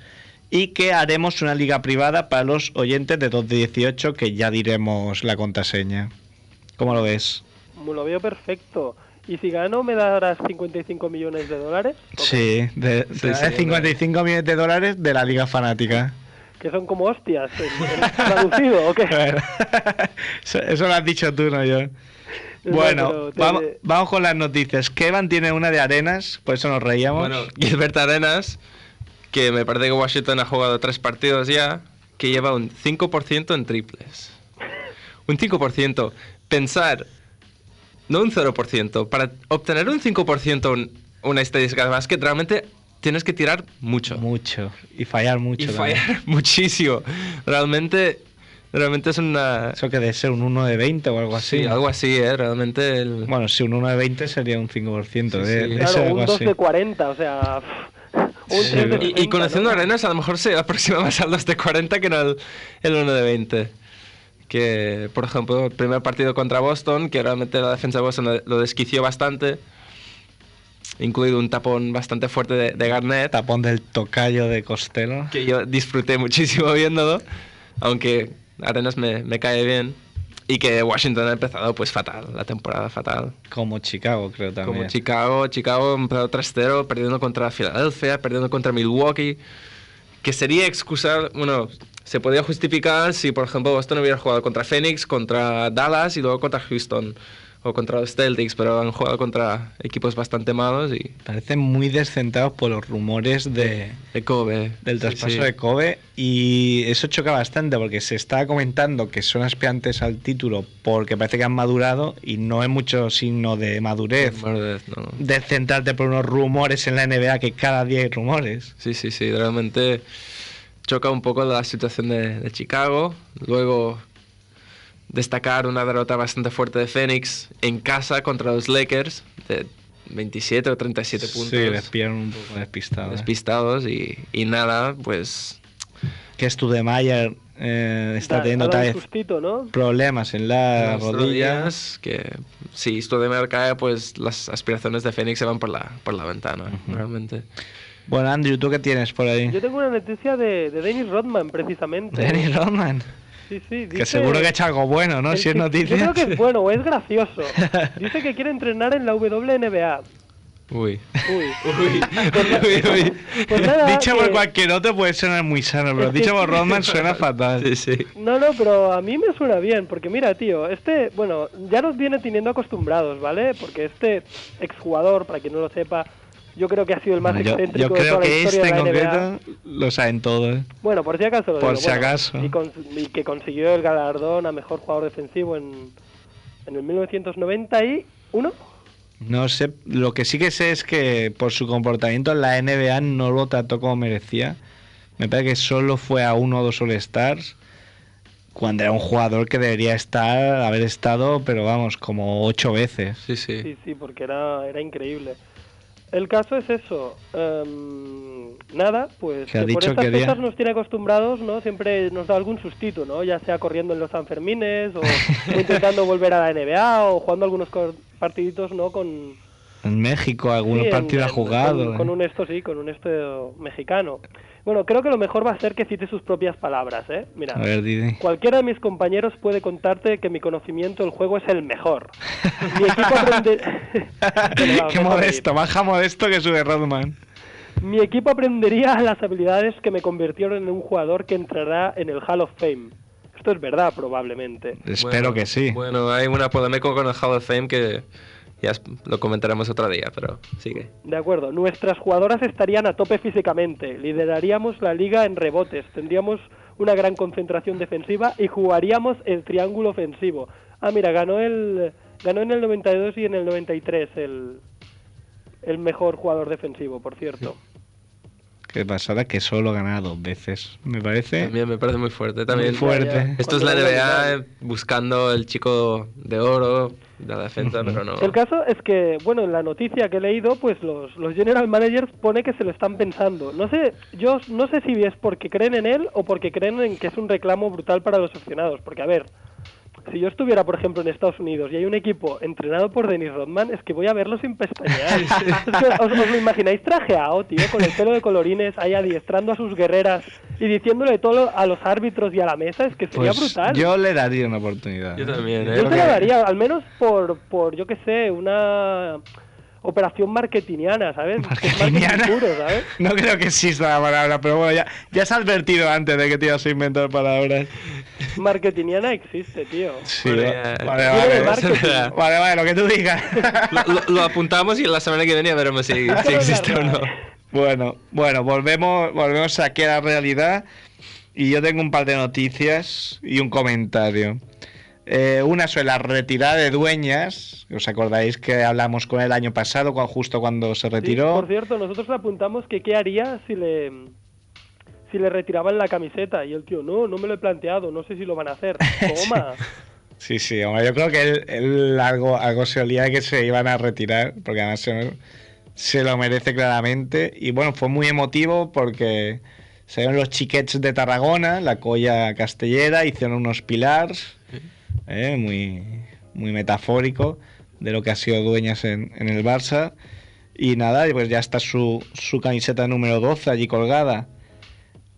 Speaker 1: y que haremos una liga privada para los oyentes de 2 de 18 que ya diremos la contraseña. ¿Cómo lo ves?
Speaker 10: Lo veo perfecto. ¿Y si gano me darás 55 millones de dólares?
Speaker 1: Sí, de,
Speaker 2: Sí, sí,
Speaker 1: 55 millones de dólares de la liga fanática.
Speaker 10: Que son como hostias, en- en traducido, ¿o qué?
Speaker 1: Bueno, (laughs) eso, lo has dicho tú, no yo. Bueno,
Speaker 10: te-
Speaker 1: vamos, vamos con las noticias. Kevan tiene una de arenas, por eso nos reíamos.
Speaker 2: Bueno, Gilbert Arenas, que me parece que Washington ha jugado tres partidos ya, que lleva un 5% en triples. Un 5%. Pensar, no un 0%. Para obtener un 5% en una estadística de básquet, realmente tienes que tirar mucho.
Speaker 1: Mucho. Y fallar mucho.
Speaker 2: Y
Speaker 1: también.
Speaker 2: fallar (laughs) muchísimo. Realmente, realmente es una...
Speaker 1: Eso que debe ser un 1 de 20 o algo así.
Speaker 2: Sí,
Speaker 1: ¿no?
Speaker 2: algo así, ¿eh? Realmente el...
Speaker 1: Bueno, si un 1 de 20 sería un 5%. de,
Speaker 2: sí.
Speaker 1: de
Speaker 10: Claro, un
Speaker 1: algo
Speaker 10: 2
Speaker 1: así.
Speaker 10: de 40, o sea... Un
Speaker 1: Sí,
Speaker 10: 3 de
Speaker 1: ¿no?
Speaker 2: Y, y
Speaker 10: 60,
Speaker 2: conociendo
Speaker 10: ¿no?
Speaker 2: Arenas, a lo mejor se (laughs) aproxima más al 2 de 40 que no al el 1 de 20. Que, por ejemplo, el primer partido contra Boston, que realmente la defensa de Boston lo- lo desquició bastante, incluido un tapón bastante fuerte de, de Garnett,
Speaker 1: Tapón del tocayo de Costello.
Speaker 2: que yo disfruté muchísimo (laughs) viéndolo, aunque Arenas me, me cae bien. Y que Washington ha empezado pues fatal, la temporada fatal.
Speaker 1: Como Chicago, creo también.
Speaker 2: Como Chicago, Chicago ha empezado 3-0, perdiendo contra Filadelfia, perdiendo contra Milwaukee, que sería excusar, bueno, se podía justificar si, por ejemplo, Boston hubiera jugado contra Phoenix, contra Dallas y luego contra Houston o contra los Celtics, pero han jugado contra equipos bastante malos y
Speaker 1: Parecen muy descentrados por los rumores de,
Speaker 2: de Kobe.
Speaker 1: del
Speaker 2: Sí,
Speaker 1: traspaso
Speaker 2: sí.
Speaker 1: de Kobe y eso choca bastante porque se está comentando que son aspirantes al título porque parece que han madurado y no es mucho signo de madurez
Speaker 2: Madurez, no, no.
Speaker 1: descentrarte por unos rumores en la NBA que cada día hay rumores.
Speaker 2: Sí, sí, sí, realmente choca un poco la situación de, de Chicago. Luego destacar una derrota bastante fuerte de Phoenix en casa contra los Lakers de 27 o 37 puntos.
Speaker 1: Sí, les pillaron un poco despistados.
Speaker 2: despistados y, y nada, pues
Speaker 1: que Studemayer eh, está
Speaker 10: Da-
Speaker 1: teniendo vez
Speaker 10: sustito, ¿no?
Speaker 1: problemas en la
Speaker 2: las
Speaker 1: rodilla.
Speaker 2: rodillas, que si esto de cae, pues las aspiraciones de Phoenix se van por la, por la ventana, realmente.
Speaker 1: Bueno, Andrew, ¿tú qué tienes por ahí?
Speaker 10: Yo tengo una noticia de, de Dennis Rodman, precisamente.
Speaker 1: Dennis Rodman.
Speaker 10: Sí, sí,
Speaker 1: Que seguro que ha hecho algo bueno, ¿no?
Speaker 10: el
Speaker 1: Si es noticia.
Speaker 10: Yo creo que es bueno es gracioso. (laughs) Dice que quiere entrenar en la WNBA.
Speaker 2: Uy.
Speaker 10: Uy.
Speaker 2: Uy, uy, uy.
Speaker 10: Pues nada,
Speaker 1: dicho por cualquier otro puede sonar muy sano, pero
Speaker 10: Es
Speaker 1: dicho por. Rodman suena fatal.
Speaker 2: Sí, sí.
Speaker 10: No, no, pero a mí me suena bien, porque mira, tío, este, bueno, ya nos viene teniendo acostumbrados, ¿vale? Porque este exjugador, para quien no lo sepa, yo creo que ha sido el más
Speaker 1: Bueno, yo,
Speaker 10: excéntrico
Speaker 1: yo
Speaker 10: de
Speaker 1: creo
Speaker 10: toda la
Speaker 1: que
Speaker 10: historia
Speaker 1: este en concreto lo saben todo. ¿eh?
Speaker 10: Bueno, por si acaso lo
Speaker 1: Por
Speaker 10: digo,
Speaker 1: si
Speaker 10: bueno,
Speaker 1: acaso.
Speaker 10: Y, que consiguió el galardón a mejor jugador defensivo en, en el 1991.
Speaker 1: No sé, lo que sí que sé es que por su comportamiento en la NBA no lo trató como merecía. Me parece que solo fue a uno o dos All-Stars cuando era un jugador que debería estar, haber estado, pero vamos, como ocho veces.
Speaker 2: Sí, sí.
Speaker 10: Sí, sí, porque era, era increíble. El caso es eso. em, nada, pues
Speaker 1: Que ha
Speaker 10: que por estas
Speaker 1: que día-
Speaker 10: cosas nos tiene acostumbrados, ¿no? Siempre nos da algún sustito, ¿no? Ya sea corriendo en los Sanfermines o, (laughs) intentando volver a la NBA o jugando algunos partiditos, ¿no? Con
Speaker 1: En México algunos
Speaker 10: sí, en-
Speaker 1: partidos ha
Speaker 10: en-
Speaker 1: jugado.
Speaker 10: Con,
Speaker 1: ¿eh?
Speaker 10: con un esto, sí, con un esto mexicano. Bueno, creo que lo mejor va a ser que cite sus propias palabras, ¿eh? Mira.
Speaker 1: A ver, Didi.
Speaker 10: Cualquiera de mis compañeros puede contarte que mi conocimiento del juego es el mejor. Mi equipo aprende... (laughs)
Speaker 1: Qué modesto, baja modesto que sube Rodman.
Speaker 10: Mi equipo aprendería las habilidades que me convirtieron en un jugador que entrará en el Hall of Fame. Esto es verdad, probablemente.
Speaker 1: Espero
Speaker 2: Bueno,
Speaker 1: que sí.
Speaker 2: Bueno, hay una polémica con el Hall of Fame que ya lo comentaremos otro día, pero sigue.
Speaker 10: De acuerdo. Nuestras jugadoras estarían a tope físicamente. Lideraríamos la liga en rebotes. Tendríamos una gran concentración defensiva y jugaríamos el triángulo ofensivo. Ah, mira, ganó el ganó en el 92 y en el 93 el el mejor jugador defensivo, por cierto.
Speaker 1: Qué pasada que solo gana dos veces, me parece.
Speaker 2: También me parece muy fuerte. También
Speaker 1: Muy fuerte.
Speaker 2: Esto es la NBA buscando el chico de oro. de la defensa, pero no.
Speaker 10: El caso es que, bueno, en la noticia que he leído, pues los, los general managers pone que se lo están pensando. No sé, yo no sé si es porque creen en él o porque creen en que es un reclamo brutal para los aficionados. Porque, a ver, si yo estuviera, por ejemplo, en Estados Unidos y hay un equipo entrenado por Dennis Rodman, es que voy a verlo sin pestañear. Es (laughs) que (laughs) os, os lo imagináis trajeado, tío, con el pelo de colorines, ahí adiestrando a sus guerreras y diciéndole todo a los árbitros y a la mesa, es que sería
Speaker 1: Pues
Speaker 10: brutal.
Speaker 1: yo le daría una oportunidad.
Speaker 2: Yo también, ¿eh?
Speaker 10: Yo te la daría, al menos por, por yo qué sé, una operación marketingiana, ¿sabes?
Speaker 1: Marketingiana.
Speaker 10: puro, ¿sabes? (laughs)
Speaker 1: No creo que exista la palabra, pero bueno, ya, ya has advertido antes de que te ibas a inventar palabras.
Speaker 10: Marketingiana existe, tío.
Speaker 1: Sí, vale, vale. (laughs) Vale, vale, lo que tú digas. (laughs)
Speaker 2: lo, lo- lo apuntamos y la semana que viene veremos si, si existe o no.
Speaker 1: Bueno, bueno, volvemos, volvemos aquí a la realidad. Y yo tengo un par de noticias y un comentario. Eh, una sobre la retirada de dueñas. ¿Os acordáis que hablamos con él el año pasado, cuando- justo cuando se
Speaker 10: Sí,
Speaker 1: retiró?
Speaker 10: por cierto, nosotros le apuntamos que qué haría si le si le retiraban la camiseta y el tío, no, no me lo he planteado, no sé si lo van a hacer. (laughs) Toma.
Speaker 1: Sí, sí, hombre, yo creo que él, él algo, algo se olía de que se iban a retirar, porque además se, se lo merece claramente. Y bueno, fue muy emotivo porque salieron los chiquets de Tarragona, la colla castellera, hicieron unos pilars, eh, muy, muy metafórico de lo que ha sido dueñas en, en el Barça. Y nada, pues ya está su, su camiseta número 12 allí colgada.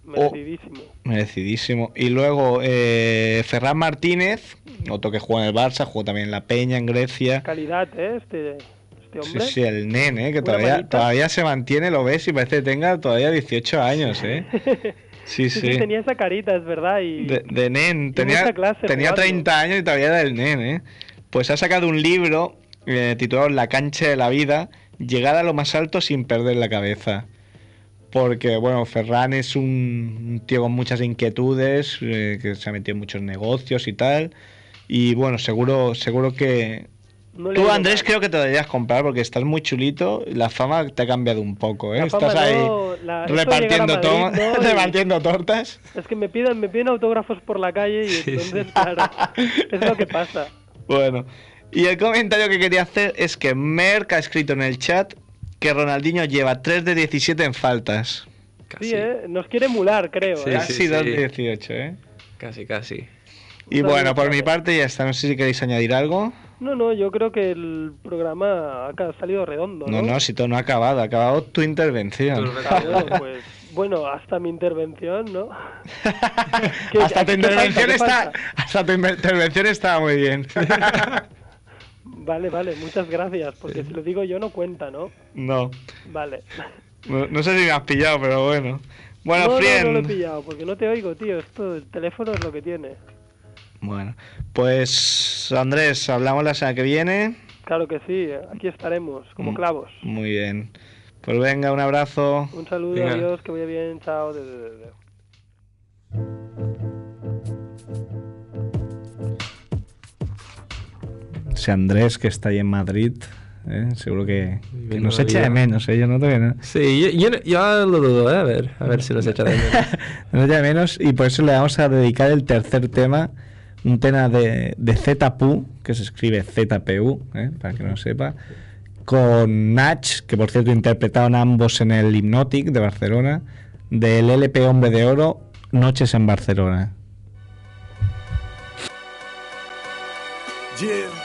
Speaker 10: Merecidísimo.
Speaker 1: Merecidísimo. Y luego eh, Ferran Martínez, otro que juega en el Barça, jugó también en la Peña en Grecia.
Speaker 10: Calidad, ¿eh? Este, este
Speaker 1: Sí,
Speaker 10: hombre.
Speaker 1: sí, el nene, que todavía,
Speaker 10: manita.
Speaker 1: todavía se mantiene, lo ves y parece que tenga todavía 18 años, ¿eh? (laughs) Sí,
Speaker 10: Sí, tenía esa carita, es verdad. Y...
Speaker 1: De, de nen, tenía,
Speaker 10: mucha clase
Speaker 1: tenía
Speaker 10: jugando.
Speaker 1: 30 años y todavía era el nen, ¿eh? Pues ha sacado un libro eh, titulado La cancha de la vida, llegar a lo más alto sin perder la cabeza. Porque, bueno, Ferran es un, un tío con muchas inquietudes, eh, que se ha metido en muchos negocios y tal. Y bueno, seguro, seguro que...
Speaker 10: No
Speaker 1: Tú, Andrés,
Speaker 10: mal.
Speaker 1: creo que te deberías comprar porque estás muy chulito. y La fama te ha cambiado un poco, ¿eh?
Speaker 10: La
Speaker 1: estás ahí
Speaker 10: no, la-
Speaker 1: repartiendo,
Speaker 10: Madrid,
Speaker 1: to-
Speaker 10: ¿no? (laughs) Y-
Speaker 1: repartiendo tortas.
Speaker 10: Es que me piden, me piden autógrafos por la calle y entonces, (laughs) claro, es lo que pasa.
Speaker 1: Bueno, y el comentario que quería hacer es que Merck ha escrito en el chat que Ronaldinho lleva 3 de 17 en faltas.
Speaker 10: Sí, ¿eh? Nos quiere emular, creo.
Speaker 2: Sí,
Speaker 10: ¿eh?
Speaker 1: Casi 2 de 18, ¿eh?
Speaker 2: Casi, casi.
Speaker 1: Y bueno, por mi parte ya está. No sé si queréis añadir algo.
Speaker 10: No, no, yo creo que el programa ha salido redondo, ¿no?
Speaker 1: No, no, si todo no ha acabado. Ha acabado tu intervención.
Speaker 10: Claro, pues, bueno, hasta mi intervención, ¿no? (laughs) ¿Qué-
Speaker 1: hasta, tu intervención
Speaker 10: falta,
Speaker 1: está, hasta tu intervención estaba muy bien. (laughs)
Speaker 10: Vale, vale, muchas gracias, porque si lo digo yo no cuenta, ¿no?
Speaker 1: no,
Speaker 10: Vale.
Speaker 1: no, no sé si me has pillado, pero bueno. Bueno,
Speaker 10: no,
Speaker 1: Frien.
Speaker 10: no, no lo he pillado, porque no te oigo, tío. Esto, el teléfono es lo que tiene.
Speaker 1: Bueno, pues Andrés, hablamos la semana que viene.
Speaker 10: Claro que sí, aquí estaremos, como
Speaker 1: Mm.
Speaker 10: clavos.
Speaker 1: Muy bien. Pues venga, un abrazo.
Speaker 10: Un saludo,
Speaker 1: Venga.
Speaker 10: adiós, que vaya bien, chao. de- de- de-.
Speaker 1: Ese Andrés que está ahí en Madrid, ¿eh? seguro que, que nos echa de menos, ¿eh? yo no que no.
Speaker 2: Sí, yo, yo, yo lo dudo, ¿eh? A ver, a ver si nos echa de (laughs) menos.
Speaker 1: Nos echa de menos y por eso le vamos a dedicar el tercer tema, un tema de, ZPU, que se escribe ZPU, ¿eh? para que no sepa, con Nach, que por cierto interpretaron ambos en el Hypnotic de Barcelona, del LP Hombre de Oro, Noches en Barcelona.
Speaker 11: Yeah.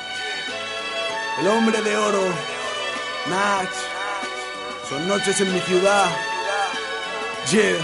Speaker 11: El hombre de oro, Nach. Son noches en mi ciudad. Yeah.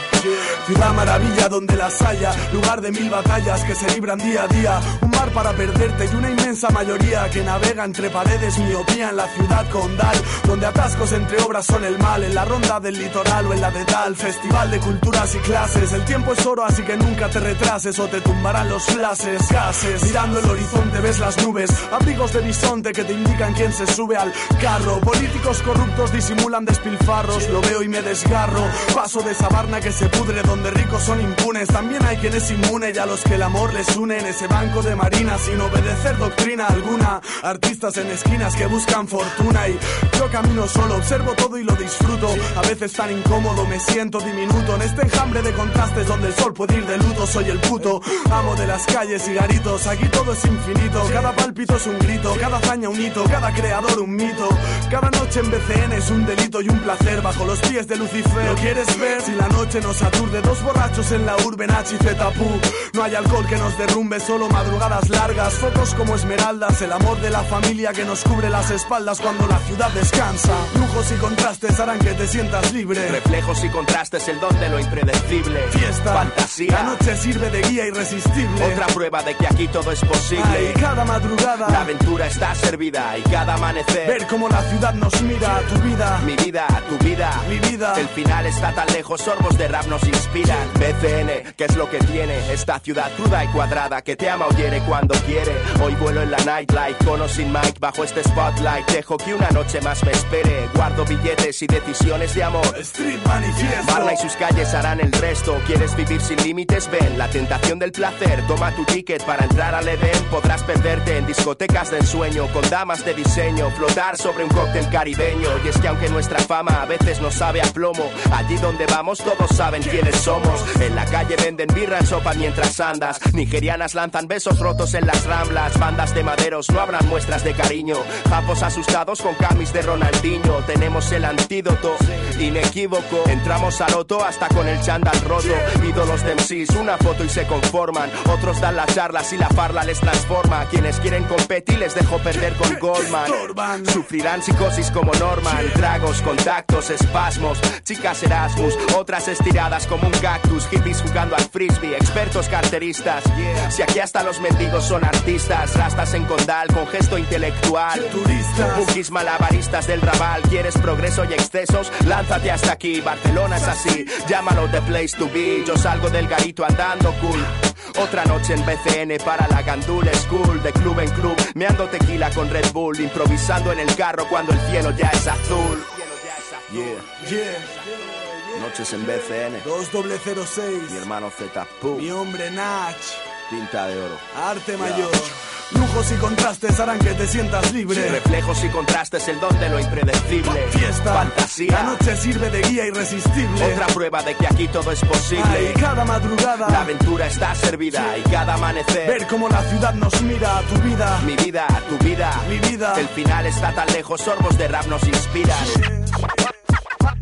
Speaker 11: Ciudad maravilla donde las haya, lugar de mil batallas que se libran día a día, mar para perderte. Y una inmensa mayoría que navega entre paredes, miopía en la ciudad condal, donde atascos entre obras son el mal, en la ronda del litoral o en la de tal, festival de culturas y clases, el tiempo es oro así que nunca te retrases o te tumbarán los flashes, gases, mirando el horizonte ves las nubes, abrigos de bisonte que te indican quién se sube al carro, políticos corruptos disimulan despilfarros, lo veo y me desgarro, paso de sabarna que se pudre donde ricos son impunes, también hay quien es inmune y a los que el amor les une en ese banco de María
Speaker 12: sin obedecer doctrina alguna. Artistas en esquinas que buscan fortuna y yo camino solo, observo todo y lo disfruto. A veces tan incómodo me siento diminuto en este enjambre de contrastes donde el sol puede ir de luto. Soy el puto amo de las calles y garitos. Aquí todo es infinito, cada pálpito es un grito, cada hazaña un hito, cada creador un mito. Cada noche en BCN es un delito y un placer bajo los pies de Lucifer. ¿Lo quieres ver? Si la noche nos aturde, dos borrachos en la urbe, Nachi Zetapú. No hay alcohol que nos derrumbe, solo madrugadas largas, fotos como esmeraldas, el amor de la familia que nos cubre las espaldas cuando la ciudad descansa. Lujos y contrastes harán que te sientas libre.
Speaker 13: Reflejos y contrastes, el don de lo impredecible.
Speaker 12: Fiesta,
Speaker 13: fantasía.
Speaker 12: La noche sirve de guía irresistible.
Speaker 13: Otra prueba de que aquí todo es posible.
Speaker 12: Ay, cada madrugada.
Speaker 13: La aventura está servida y cada amanecer.
Speaker 12: Ver cómo la ciudad nos mira, tu vida.
Speaker 13: Mi vida, tu vida.
Speaker 12: Mi vida.
Speaker 13: El final está tan lejos, sorbos de rap nos inspiran. BCN, ¿qué es lo que tiene? Esta ciudad cruda y cuadrada que te ama o hiere cuando quiere. Hoy vuelo en la nightlife, con o sin mic, bajo este spotlight. Dejo que una noche más me espere. Guardo billetes y decisiones de amor.
Speaker 12: Street manifiesto.
Speaker 13: Barla y sus calles harán el resto. ¿Quieres vivir sin límites? Ven, la tentación del placer. Toma tu ticket para entrar al Edén. Podrás perderte en discotecas de ensueño, con damas de diseño, flotar sobre un cóctel caribeño. Y es que aunque nuestra fama a veces nos sabe a plomo, allí donde vamos todos saben quiénes somos. En la calle venden birra en sopa mientras andas. Nigerianas lanzan besos rotos en las ramblas. Bandas de maderos no habrán muestras de cariño. Japos asustados con camis de Ronaldinho. Tenemos el antídoto inequívoco. Entramos al loto hasta con el chándal roto. Ídolos de MCs, una foto y se conforman. Otros dan las charlas y la parla les transforma. Quienes quieren competir les dejo perder con Goldman. Sufrirán psicosis como Norman. Tragos, contactos, espasmos. Chicas Erasmus, otras estiradas como un cactus. Hippies jugando al frisbee, expertos carteristas. Si aquí hasta los mendigos son artistas. Rastas en condal con gesto intelectual.
Speaker 12: Turistas.
Speaker 13: Malabaristas del rabal. ¿Quieres progreso y excesos? Lánzate hasta aquí. Barcelona es así. Llámalo the place to be. Yo salgo del garito andando cool. Otra noche en BCN para la Gandul School. De club en club. Meando tequila con Red Bull. Improvisando en el carro cuando el cielo ya es azul. Yeah.
Speaker 12: Yeah.
Speaker 13: Noches en BCN.
Speaker 12: 2006.
Speaker 13: Mi hermano Z.
Speaker 12: Mi hombre Nach.
Speaker 13: Tinta de oro.
Speaker 12: Arte mayor. Lujos y contrastes harán que te sientas libre.
Speaker 13: Reflejos y contrastes, el don de lo impredecible.
Speaker 12: Fiesta.
Speaker 13: Fantasía.
Speaker 12: La noche sirve de guía irresistible.
Speaker 13: Otra prueba de que aquí todo es posible.
Speaker 12: Ay, cada madrugada.
Speaker 13: La aventura está servida y cada amanecer.
Speaker 12: Ver cómo la ciudad nos mira, tu vida.
Speaker 13: Mi vida, tu vida.
Speaker 12: Mi vida.
Speaker 13: El final está tan lejos, sorbos de rap nos inspiran.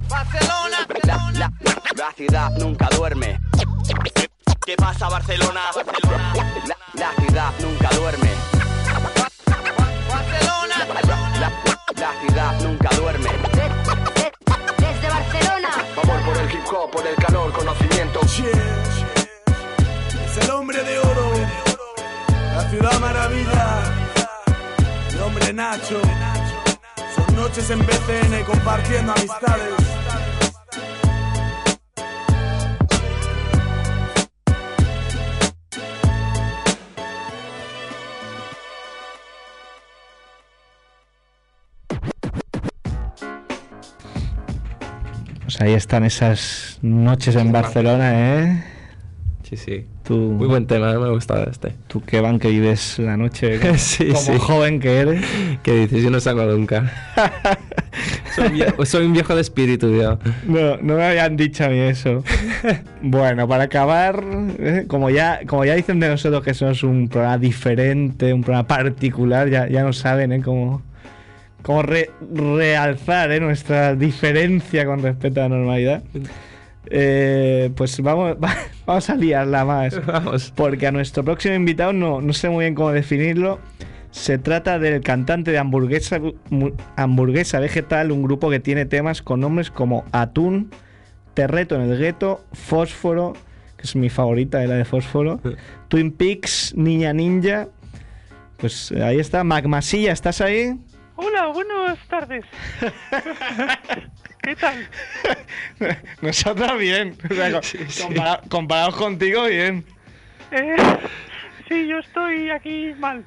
Speaker 14: Barcelona.
Speaker 13: La, la, la ciudad nunca duerme.
Speaker 14: ¿Qué pasa, Barcelona?
Speaker 13: La, la ciudad nunca duerme.
Speaker 14: Barcelona.
Speaker 13: La, la ciudad nunca duerme.
Speaker 15: Desde Barcelona.
Speaker 13: Amor por el hip hop, por el calor, conocimiento.
Speaker 12: Es el hombre de oro. La ciudad maravilla. El hombre Nacho. Son noches en BCN compartiendo amistades.
Speaker 1: Pues ahí están esas noches en Barcelona, ¿eh?
Speaker 2: Sí, sí.
Speaker 1: Tú,
Speaker 2: Muy buen tema, me ha gustado este.
Speaker 1: tú que van que vives la noche como, (laughs)
Speaker 2: Sí,
Speaker 1: como
Speaker 2: sí.
Speaker 1: joven que eres.
Speaker 2: ¿Qué dices? Yo no salgo nunca. (laughs) soy, un vie- soy un viejo de espíritu, tío.
Speaker 1: No, no me habían dicho a mí eso. (laughs) bueno, para acabar, ¿eh? como, ya, como ya dicen de nosotros que somos un programa diferente, un programa particular, ya, ya no saben ¿eh? cómo, cómo re- realzar ¿eh? nuestra diferencia con respecto a la normalidad. Eh, pues vamos, (laughs) va- vamos a liarla más. (laughs)
Speaker 2: Vamos.
Speaker 1: Porque a nuestro próximo invitado no, no sé muy bien cómo definirlo. Se trata del cantante de hamburguesa, hamburguesa vegetal, un grupo que tiene temas con nombres como Atún, Terreto en el gueto, Fósforo, que es mi favorita, de la de Fósforo, Twin Peaks, Niña Ninja. Pues ahí está, Magmasilla, ¿estás ahí?
Speaker 16: Hola, buenas tardes. ¿Qué tal? (laughs)
Speaker 1: Nosotros bien. O sea, co- compara- comparados contigo, bien.
Speaker 16: Eh, sí, yo estoy aquí mal.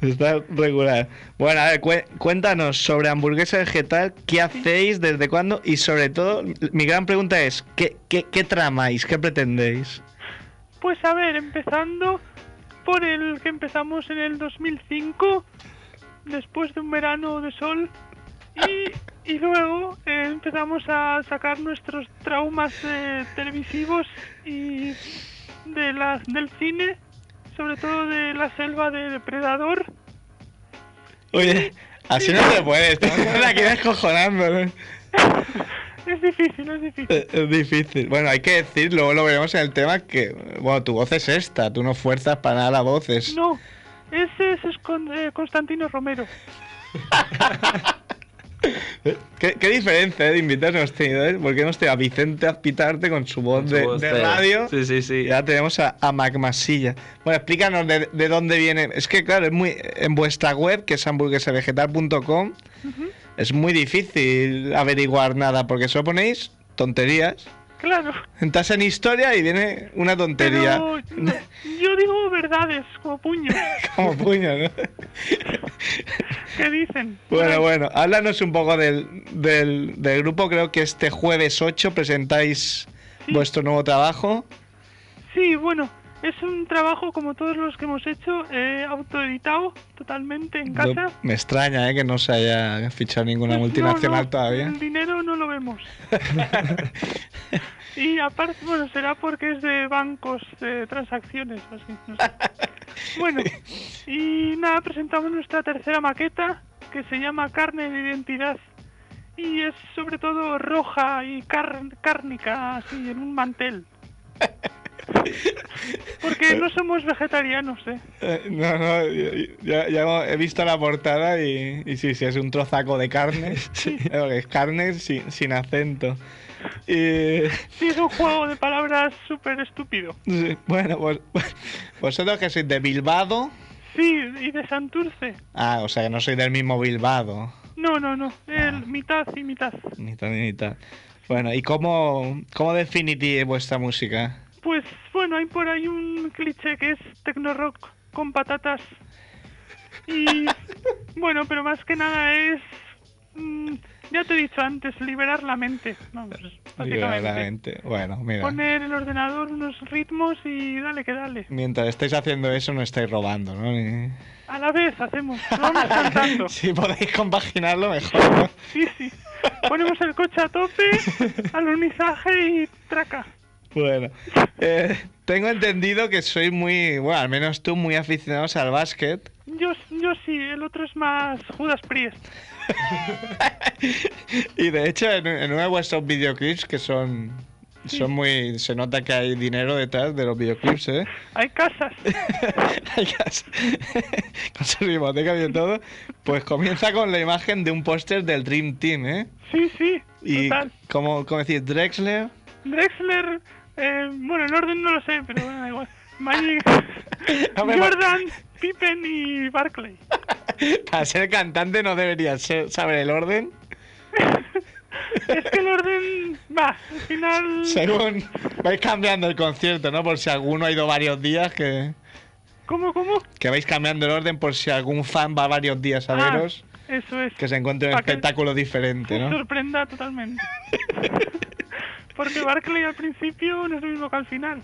Speaker 1: Está regular. Bueno, a ver, cué- cuéntanos sobre hamburguesa vegetal, qué hacéis, desde cuándo y sobre todo, mi gran pregunta es, ¿qué, qué, qué tramáis, qué pretendéis?
Speaker 16: Pues a ver, empezando, por el que empezamos en el 2005, después de un verano de sol. Y, y luego eh, empezamos a sacar nuestros traumas eh, televisivos y de la, del cine, sobre todo de la selva de Depredador.
Speaker 1: Oye, así no se puede, estamos. ¿no? (laughs)
Speaker 16: Es difícil, es difícil.
Speaker 1: Eh, Es difícil. Bueno, hay que decir, luego lo veremos en el tema, que, bueno, tu voz es esta, tú no fuerzas para nada la voz, es...
Speaker 16: No, ese es, es con- eh, Constantino Romero. (laughs)
Speaker 1: ¿Qué, qué diferencia eh, de invitados hemos tenido, eh? Porque hemos tenido a Vicente Azpitarte con su voz,
Speaker 2: su
Speaker 1: de,
Speaker 2: voz
Speaker 1: de radio.
Speaker 2: Sí, sí, sí.
Speaker 1: Y ahora tenemos a, a Mac Masilla. Bueno, explícanos de, de dónde viene. Es que, claro, es muy en vuestra web, que es hamburguesavegetal.com, es muy difícil averiguar nada, porque solo ponéis tonterías.
Speaker 16: Claro.
Speaker 1: Entras en historia y viene una tontería.
Speaker 16: Pero (laughs) yo digo verdades como puño. (laughs)
Speaker 1: Como puño, ¿no?
Speaker 16: ¿Qué dicen?
Speaker 1: Bueno, bueno, háblanos un poco del, del, del grupo. Creo que este jueves 8 presentáis vuestro nuevo trabajo.
Speaker 16: Sí, bueno, es un trabajo como todos los que hemos hecho, eh, autoeditado totalmente en casa.
Speaker 1: Me extraña ¿eh? que no se haya fichado ninguna multinacional
Speaker 16: No, no,
Speaker 1: todavía.
Speaker 16: El dinero no lo vemos. (laughs) y aparte, bueno, será porque es de bancos, de transacciones, así, no sé. (laughs) Bueno, y nada, presentamos nuestra tercera maqueta que se llama Carne de Identidad. Y es sobre todo roja y car- cárnica, así, en un mantel. (laughs) (laughs) Porque no somos vegetarianos, ¿eh?
Speaker 1: Eh, No, no, hemos- he visto la portada y, y sí, sí, es un trozaco de carne. (laughs) (laughs) Eh, Es carne sin, sin acento. Y,
Speaker 16: Sí, es un juego de palabras súper estúpido.
Speaker 1: sí, bueno, pues vosotros que sois de Bilbao.
Speaker 16: Sí, y de Santurce.
Speaker 1: Ah, o sea que no sois del mismo Bilbao.
Speaker 16: No, no, no. El mitad y mitad.
Speaker 1: Ni tal ni tal. Bueno, ¿y cómo, cómo definís vuestra música?
Speaker 16: Pues bueno, hay por ahí un cliché que es tecno rock con patatas. Y (laughs) bueno, pero más que nada es. mm, ya te he dicho antes, liberar la mente. Vamos, básicamente.
Speaker 1: Liberadamente. Bueno, mira.
Speaker 16: Poner el ordenador unos ritmos y dale que dale.
Speaker 1: Mientras estáis haciendo eso no estáis robando, ¿no? Ni-
Speaker 16: A la vez hacemos, lo vamos (laughs) cantando.
Speaker 1: Si podéis compaginarlo mejor, ¿no?
Speaker 16: Sí, sí. Ponemos el coche a tope, (laughs) alunizaje y traca.
Speaker 1: Bueno, eh, tengo entendido que sois muy, bueno, al menos tú, muy aficionados al básquet.
Speaker 16: Yo, yo sí, el otro es más Judas Priest. (laughs)
Speaker 1: Y de hecho, en, en uno de vuestros videoclips que son, son muy, se nota que hay dinero detrás de los videoclips, ¿eh?
Speaker 16: Hay casas. (laughs)
Speaker 1: Hay cas- (laughs) con su biblioteca y todo. Pues comienza con la imagen de un póster del Dream Team, ¿eh?
Speaker 16: Sí, sí,
Speaker 1: Y
Speaker 16: total.
Speaker 1: como, como decir, Drexler,
Speaker 16: Drexler, eh, bueno, el orden no lo sé, pero bueno, da igual. Magic, (laughs) Jordan, Pippen y Barclay. (laughs)
Speaker 1: para ser cantante no deberías ser- saber el orden. (laughs)
Speaker 16: Es que el orden, va, al final...
Speaker 1: Según vais cambiando el concierto, ¿no? Por si alguno ha ido varios días, que,
Speaker 16: ¿Cómo, cómo?
Speaker 1: que vais cambiando el orden por si algún fan va varios días a
Speaker 16: Ah,
Speaker 1: veros,
Speaker 16: Eso es.
Speaker 1: que se encuentre un
Speaker 16: que
Speaker 1: espectáculo diferente, ¿no?
Speaker 16: sorprenda totalmente. Porque Barclay al principio no es lo mismo que al final.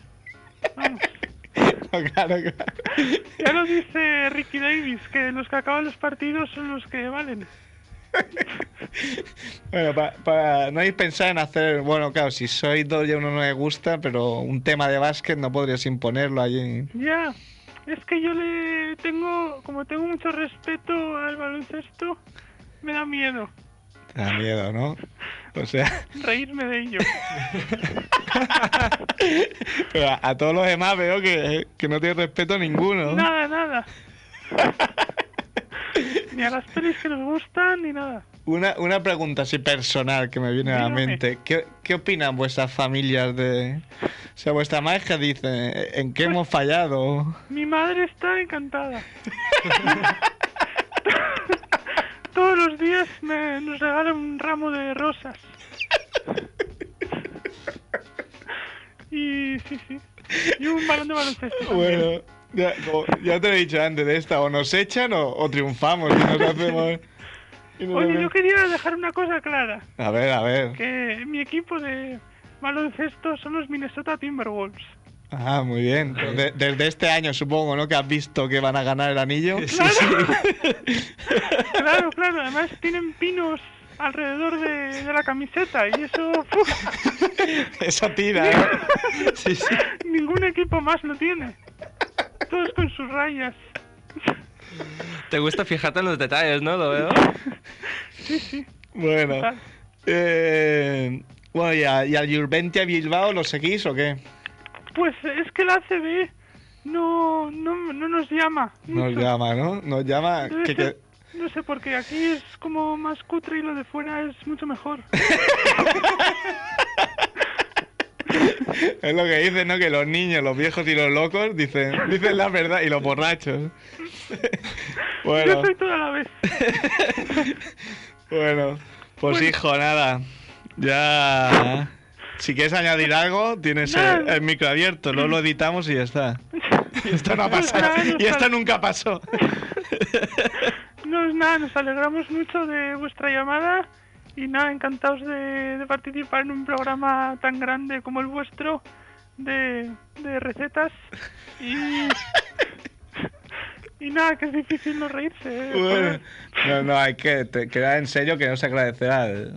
Speaker 16: Vamos. (laughs)
Speaker 1: claro, claro.
Speaker 16: Ya lo dice Ricky Davis, que los que acaban los partidos son los que valen.
Speaker 1: Bueno, pa- para no habéis pensado en hacer, bueno, claro, si sois dos y a uno no le gusta, pero un tema de básquet no podrías imponerlo allí.
Speaker 16: Ya, es que yo le tengo, como tengo mucho respeto al baloncesto, me da miedo
Speaker 1: Te da miedo, ¿no? (laughs) O sea,
Speaker 16: reírme de ello. (laughs)
Speaker 1: pero a, a todos los demás veo que, que no tienes respeto ninguno.
Speaker 16: Nada, nada. Ni a las pelis que nos gustan, ni nada.
Speaker 1: Una, una pregunta así personal que me viene a la mente. ¿Qué, qué opinan vuestras familias de... O sea, vuestra madre que dice, ¿en qué hemos fallado?
Speaker 16: Mi madre está encantada. (laughs) Todos los días me, nos regala un ramo de rosas. Y sí, sí. Y un balón de baloncesto.
Speaker 1: Bueno, ya, como- ya te lo he dicho antes de esta, o nos echan o, o triunfamos y nos hacemos... y nos
Speaker 16: Oye, yo quería dejar una cosa clara.
Speaker 1: A ver, a ver.
Speaker 16: Que mi equipo de baloncesto son los Minnesota Timberwolves.
Speaker 1: Ah, muy bien. De- desde este año supongo, ¿no? Que has visto que van a ganar el anillo. (laughs)
Speaker 16: Claro, claro, además tienen pinos alrededor de, de la camiseta y eso... (laughs)
Speaker 1: Eso tira, ¿eh? (laughs)
Speaker 2: Sí, sí.
Speaker 16: Ningún equipo más lo tiene. Todos con sus rayas.
Speaker 2: Te gusta fijarte en los detalles, ¿no? Lo veo.
Speaker 16: Sí, sí.
Speaker 1: Bueno. Eh, bueno, ¿y, a- y al Jurventia Bilbao lo seguís o qué?
Speaker 16: Pues es que la ACB no, no, no nos llama.
Speaker 1: Nos
Speaker 16: mucho.
Speaker 1: llama, ¿no? Nos llama... Que- que-
Speaker 16: No sé por qué, aquí es como más cutre y lo de fuera es mucho mejor. (laughs)
Speaker 1: Es lo que dicen, ¿no? Que los niños, los viejos y los locos dicen, dicen la verdad y los borrachos. (laughs)
Speaker 16: Yo
Speaker 1: bueno,
Speaker 16: soy toda la vez. (laughs)
Speaker 1: bueno. Pues
Speaker 16: Bueno.
Speaker 1: hijo, nada. Ya... Si quieres añadir algo, tienes el,
Speaker 16: Nada.
Speaker 1: el micro abierto, luego lo editamos y ya está. (laughs) Y esto no ha pasado.
Speaker 16: no
Speaker 1: Y esto nunca pasó.
Speaker 16: No es nada, nos alegramos mucho de vuestra llamada y nada, encantados de, de participar en un programa tan grande como el vuestro de, de recetas y... (laughs) Y nada, que es difícil no reírse. ¿eh?
Speaker 1: Bueno,
Speaker 16: Joder.
Speaker 1: no, no, hay que te- quedar en serio que nos agradecer al,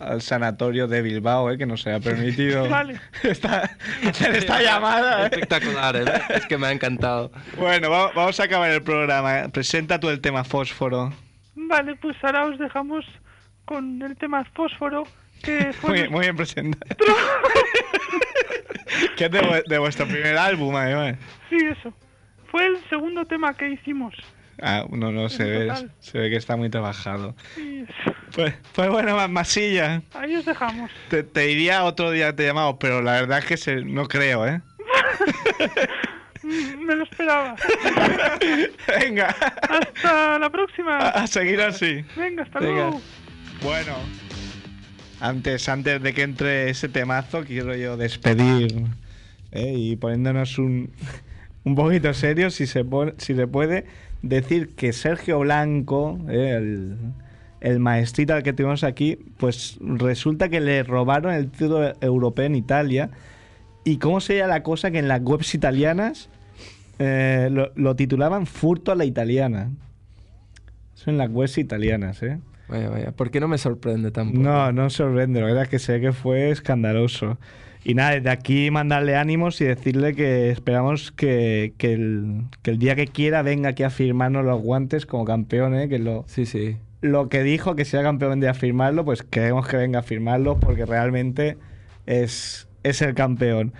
Speaker 1: al sanatorio de Bilbao, eh, que nos haya permitido (laughs)
Speaker 16: Vale. (laughs)
Speaker 1: esta, hacer esta llamada. eh.
Speaker 2: Espectacular, ¿eh? Es que me ha encantado.
Speaker 1: Bueno, va- vamos a acabar el programa. eh. Presenta tú el tema fósforo.
Speaker 16: Vale, pues ahora os dejamos con el tema fósforo, que fue...
Speaker 1: Muy, muy bien presentado. (laughs) que es de, de vuestro primer álbum, además.
Speaker 16: Sí, eso. Fue el segundo tema que hicimos.
Speaker 1: Ah, no, no, se ve,
Speaker 16: Total.
Speaker 1: se ve que está muy trabajado. Pues, pues bueno, más masilla.
Speaker 16: Ahí os dejamos.
Speaker 1: Te, te diría otro día te llamamos, pero la verdad es que se- no creo, ¿eh? (laughs)
Speaker 16: Me lo esperaba. (laughs)
Speaker 1: Venga,
Speaker 16: Hasta la próxima.
Speaker 1: a, a seguir así.
Speaker 16: Venga, hasta
Speaker 1: Venga.
Speaker 16: luego.
Speaker 1: Bueno, antes, antes de que entre ese temazo, quiero yo despedir ¿eh? y poniéndonos un, un poquito serio, si se, si se puede, decir que Sergio Blanco, ¿eh? el, el maestrito al que tuvimos aquí, pues resulta que le robaron el título europeo en Italia. ¿Y cómo sería la cosa que en las webs italianas eh, lo, lo titulaban Furto a la italiana? Eso en las webs italianas, ¿eh?
Speaker 2: Vaya, vaya. ¿Por qué no me sorprende tampoco?
Speaker 1: No, no sorprende, la verdad es que sé que fue escandaloso. Y nada, desde aquí mandarle ánimos y decirle que esperamos que, que el, que el día que quiera venga aquí a firmarnos los guantes como campeón, ¿eh? que lo,
Speaker 2: Sí, sí.
Speaker 1: lo que dijo que sea campeón de a firmarlo, pues queremos que venga a firmarlo porque realmente es, es el campeón.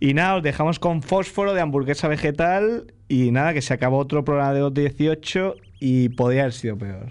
Speaker 1: Y nada, os dejamos con fósforo de hamburguesa vegetal y nada, que se acabó otro programa de 218 y podría haber sido peor.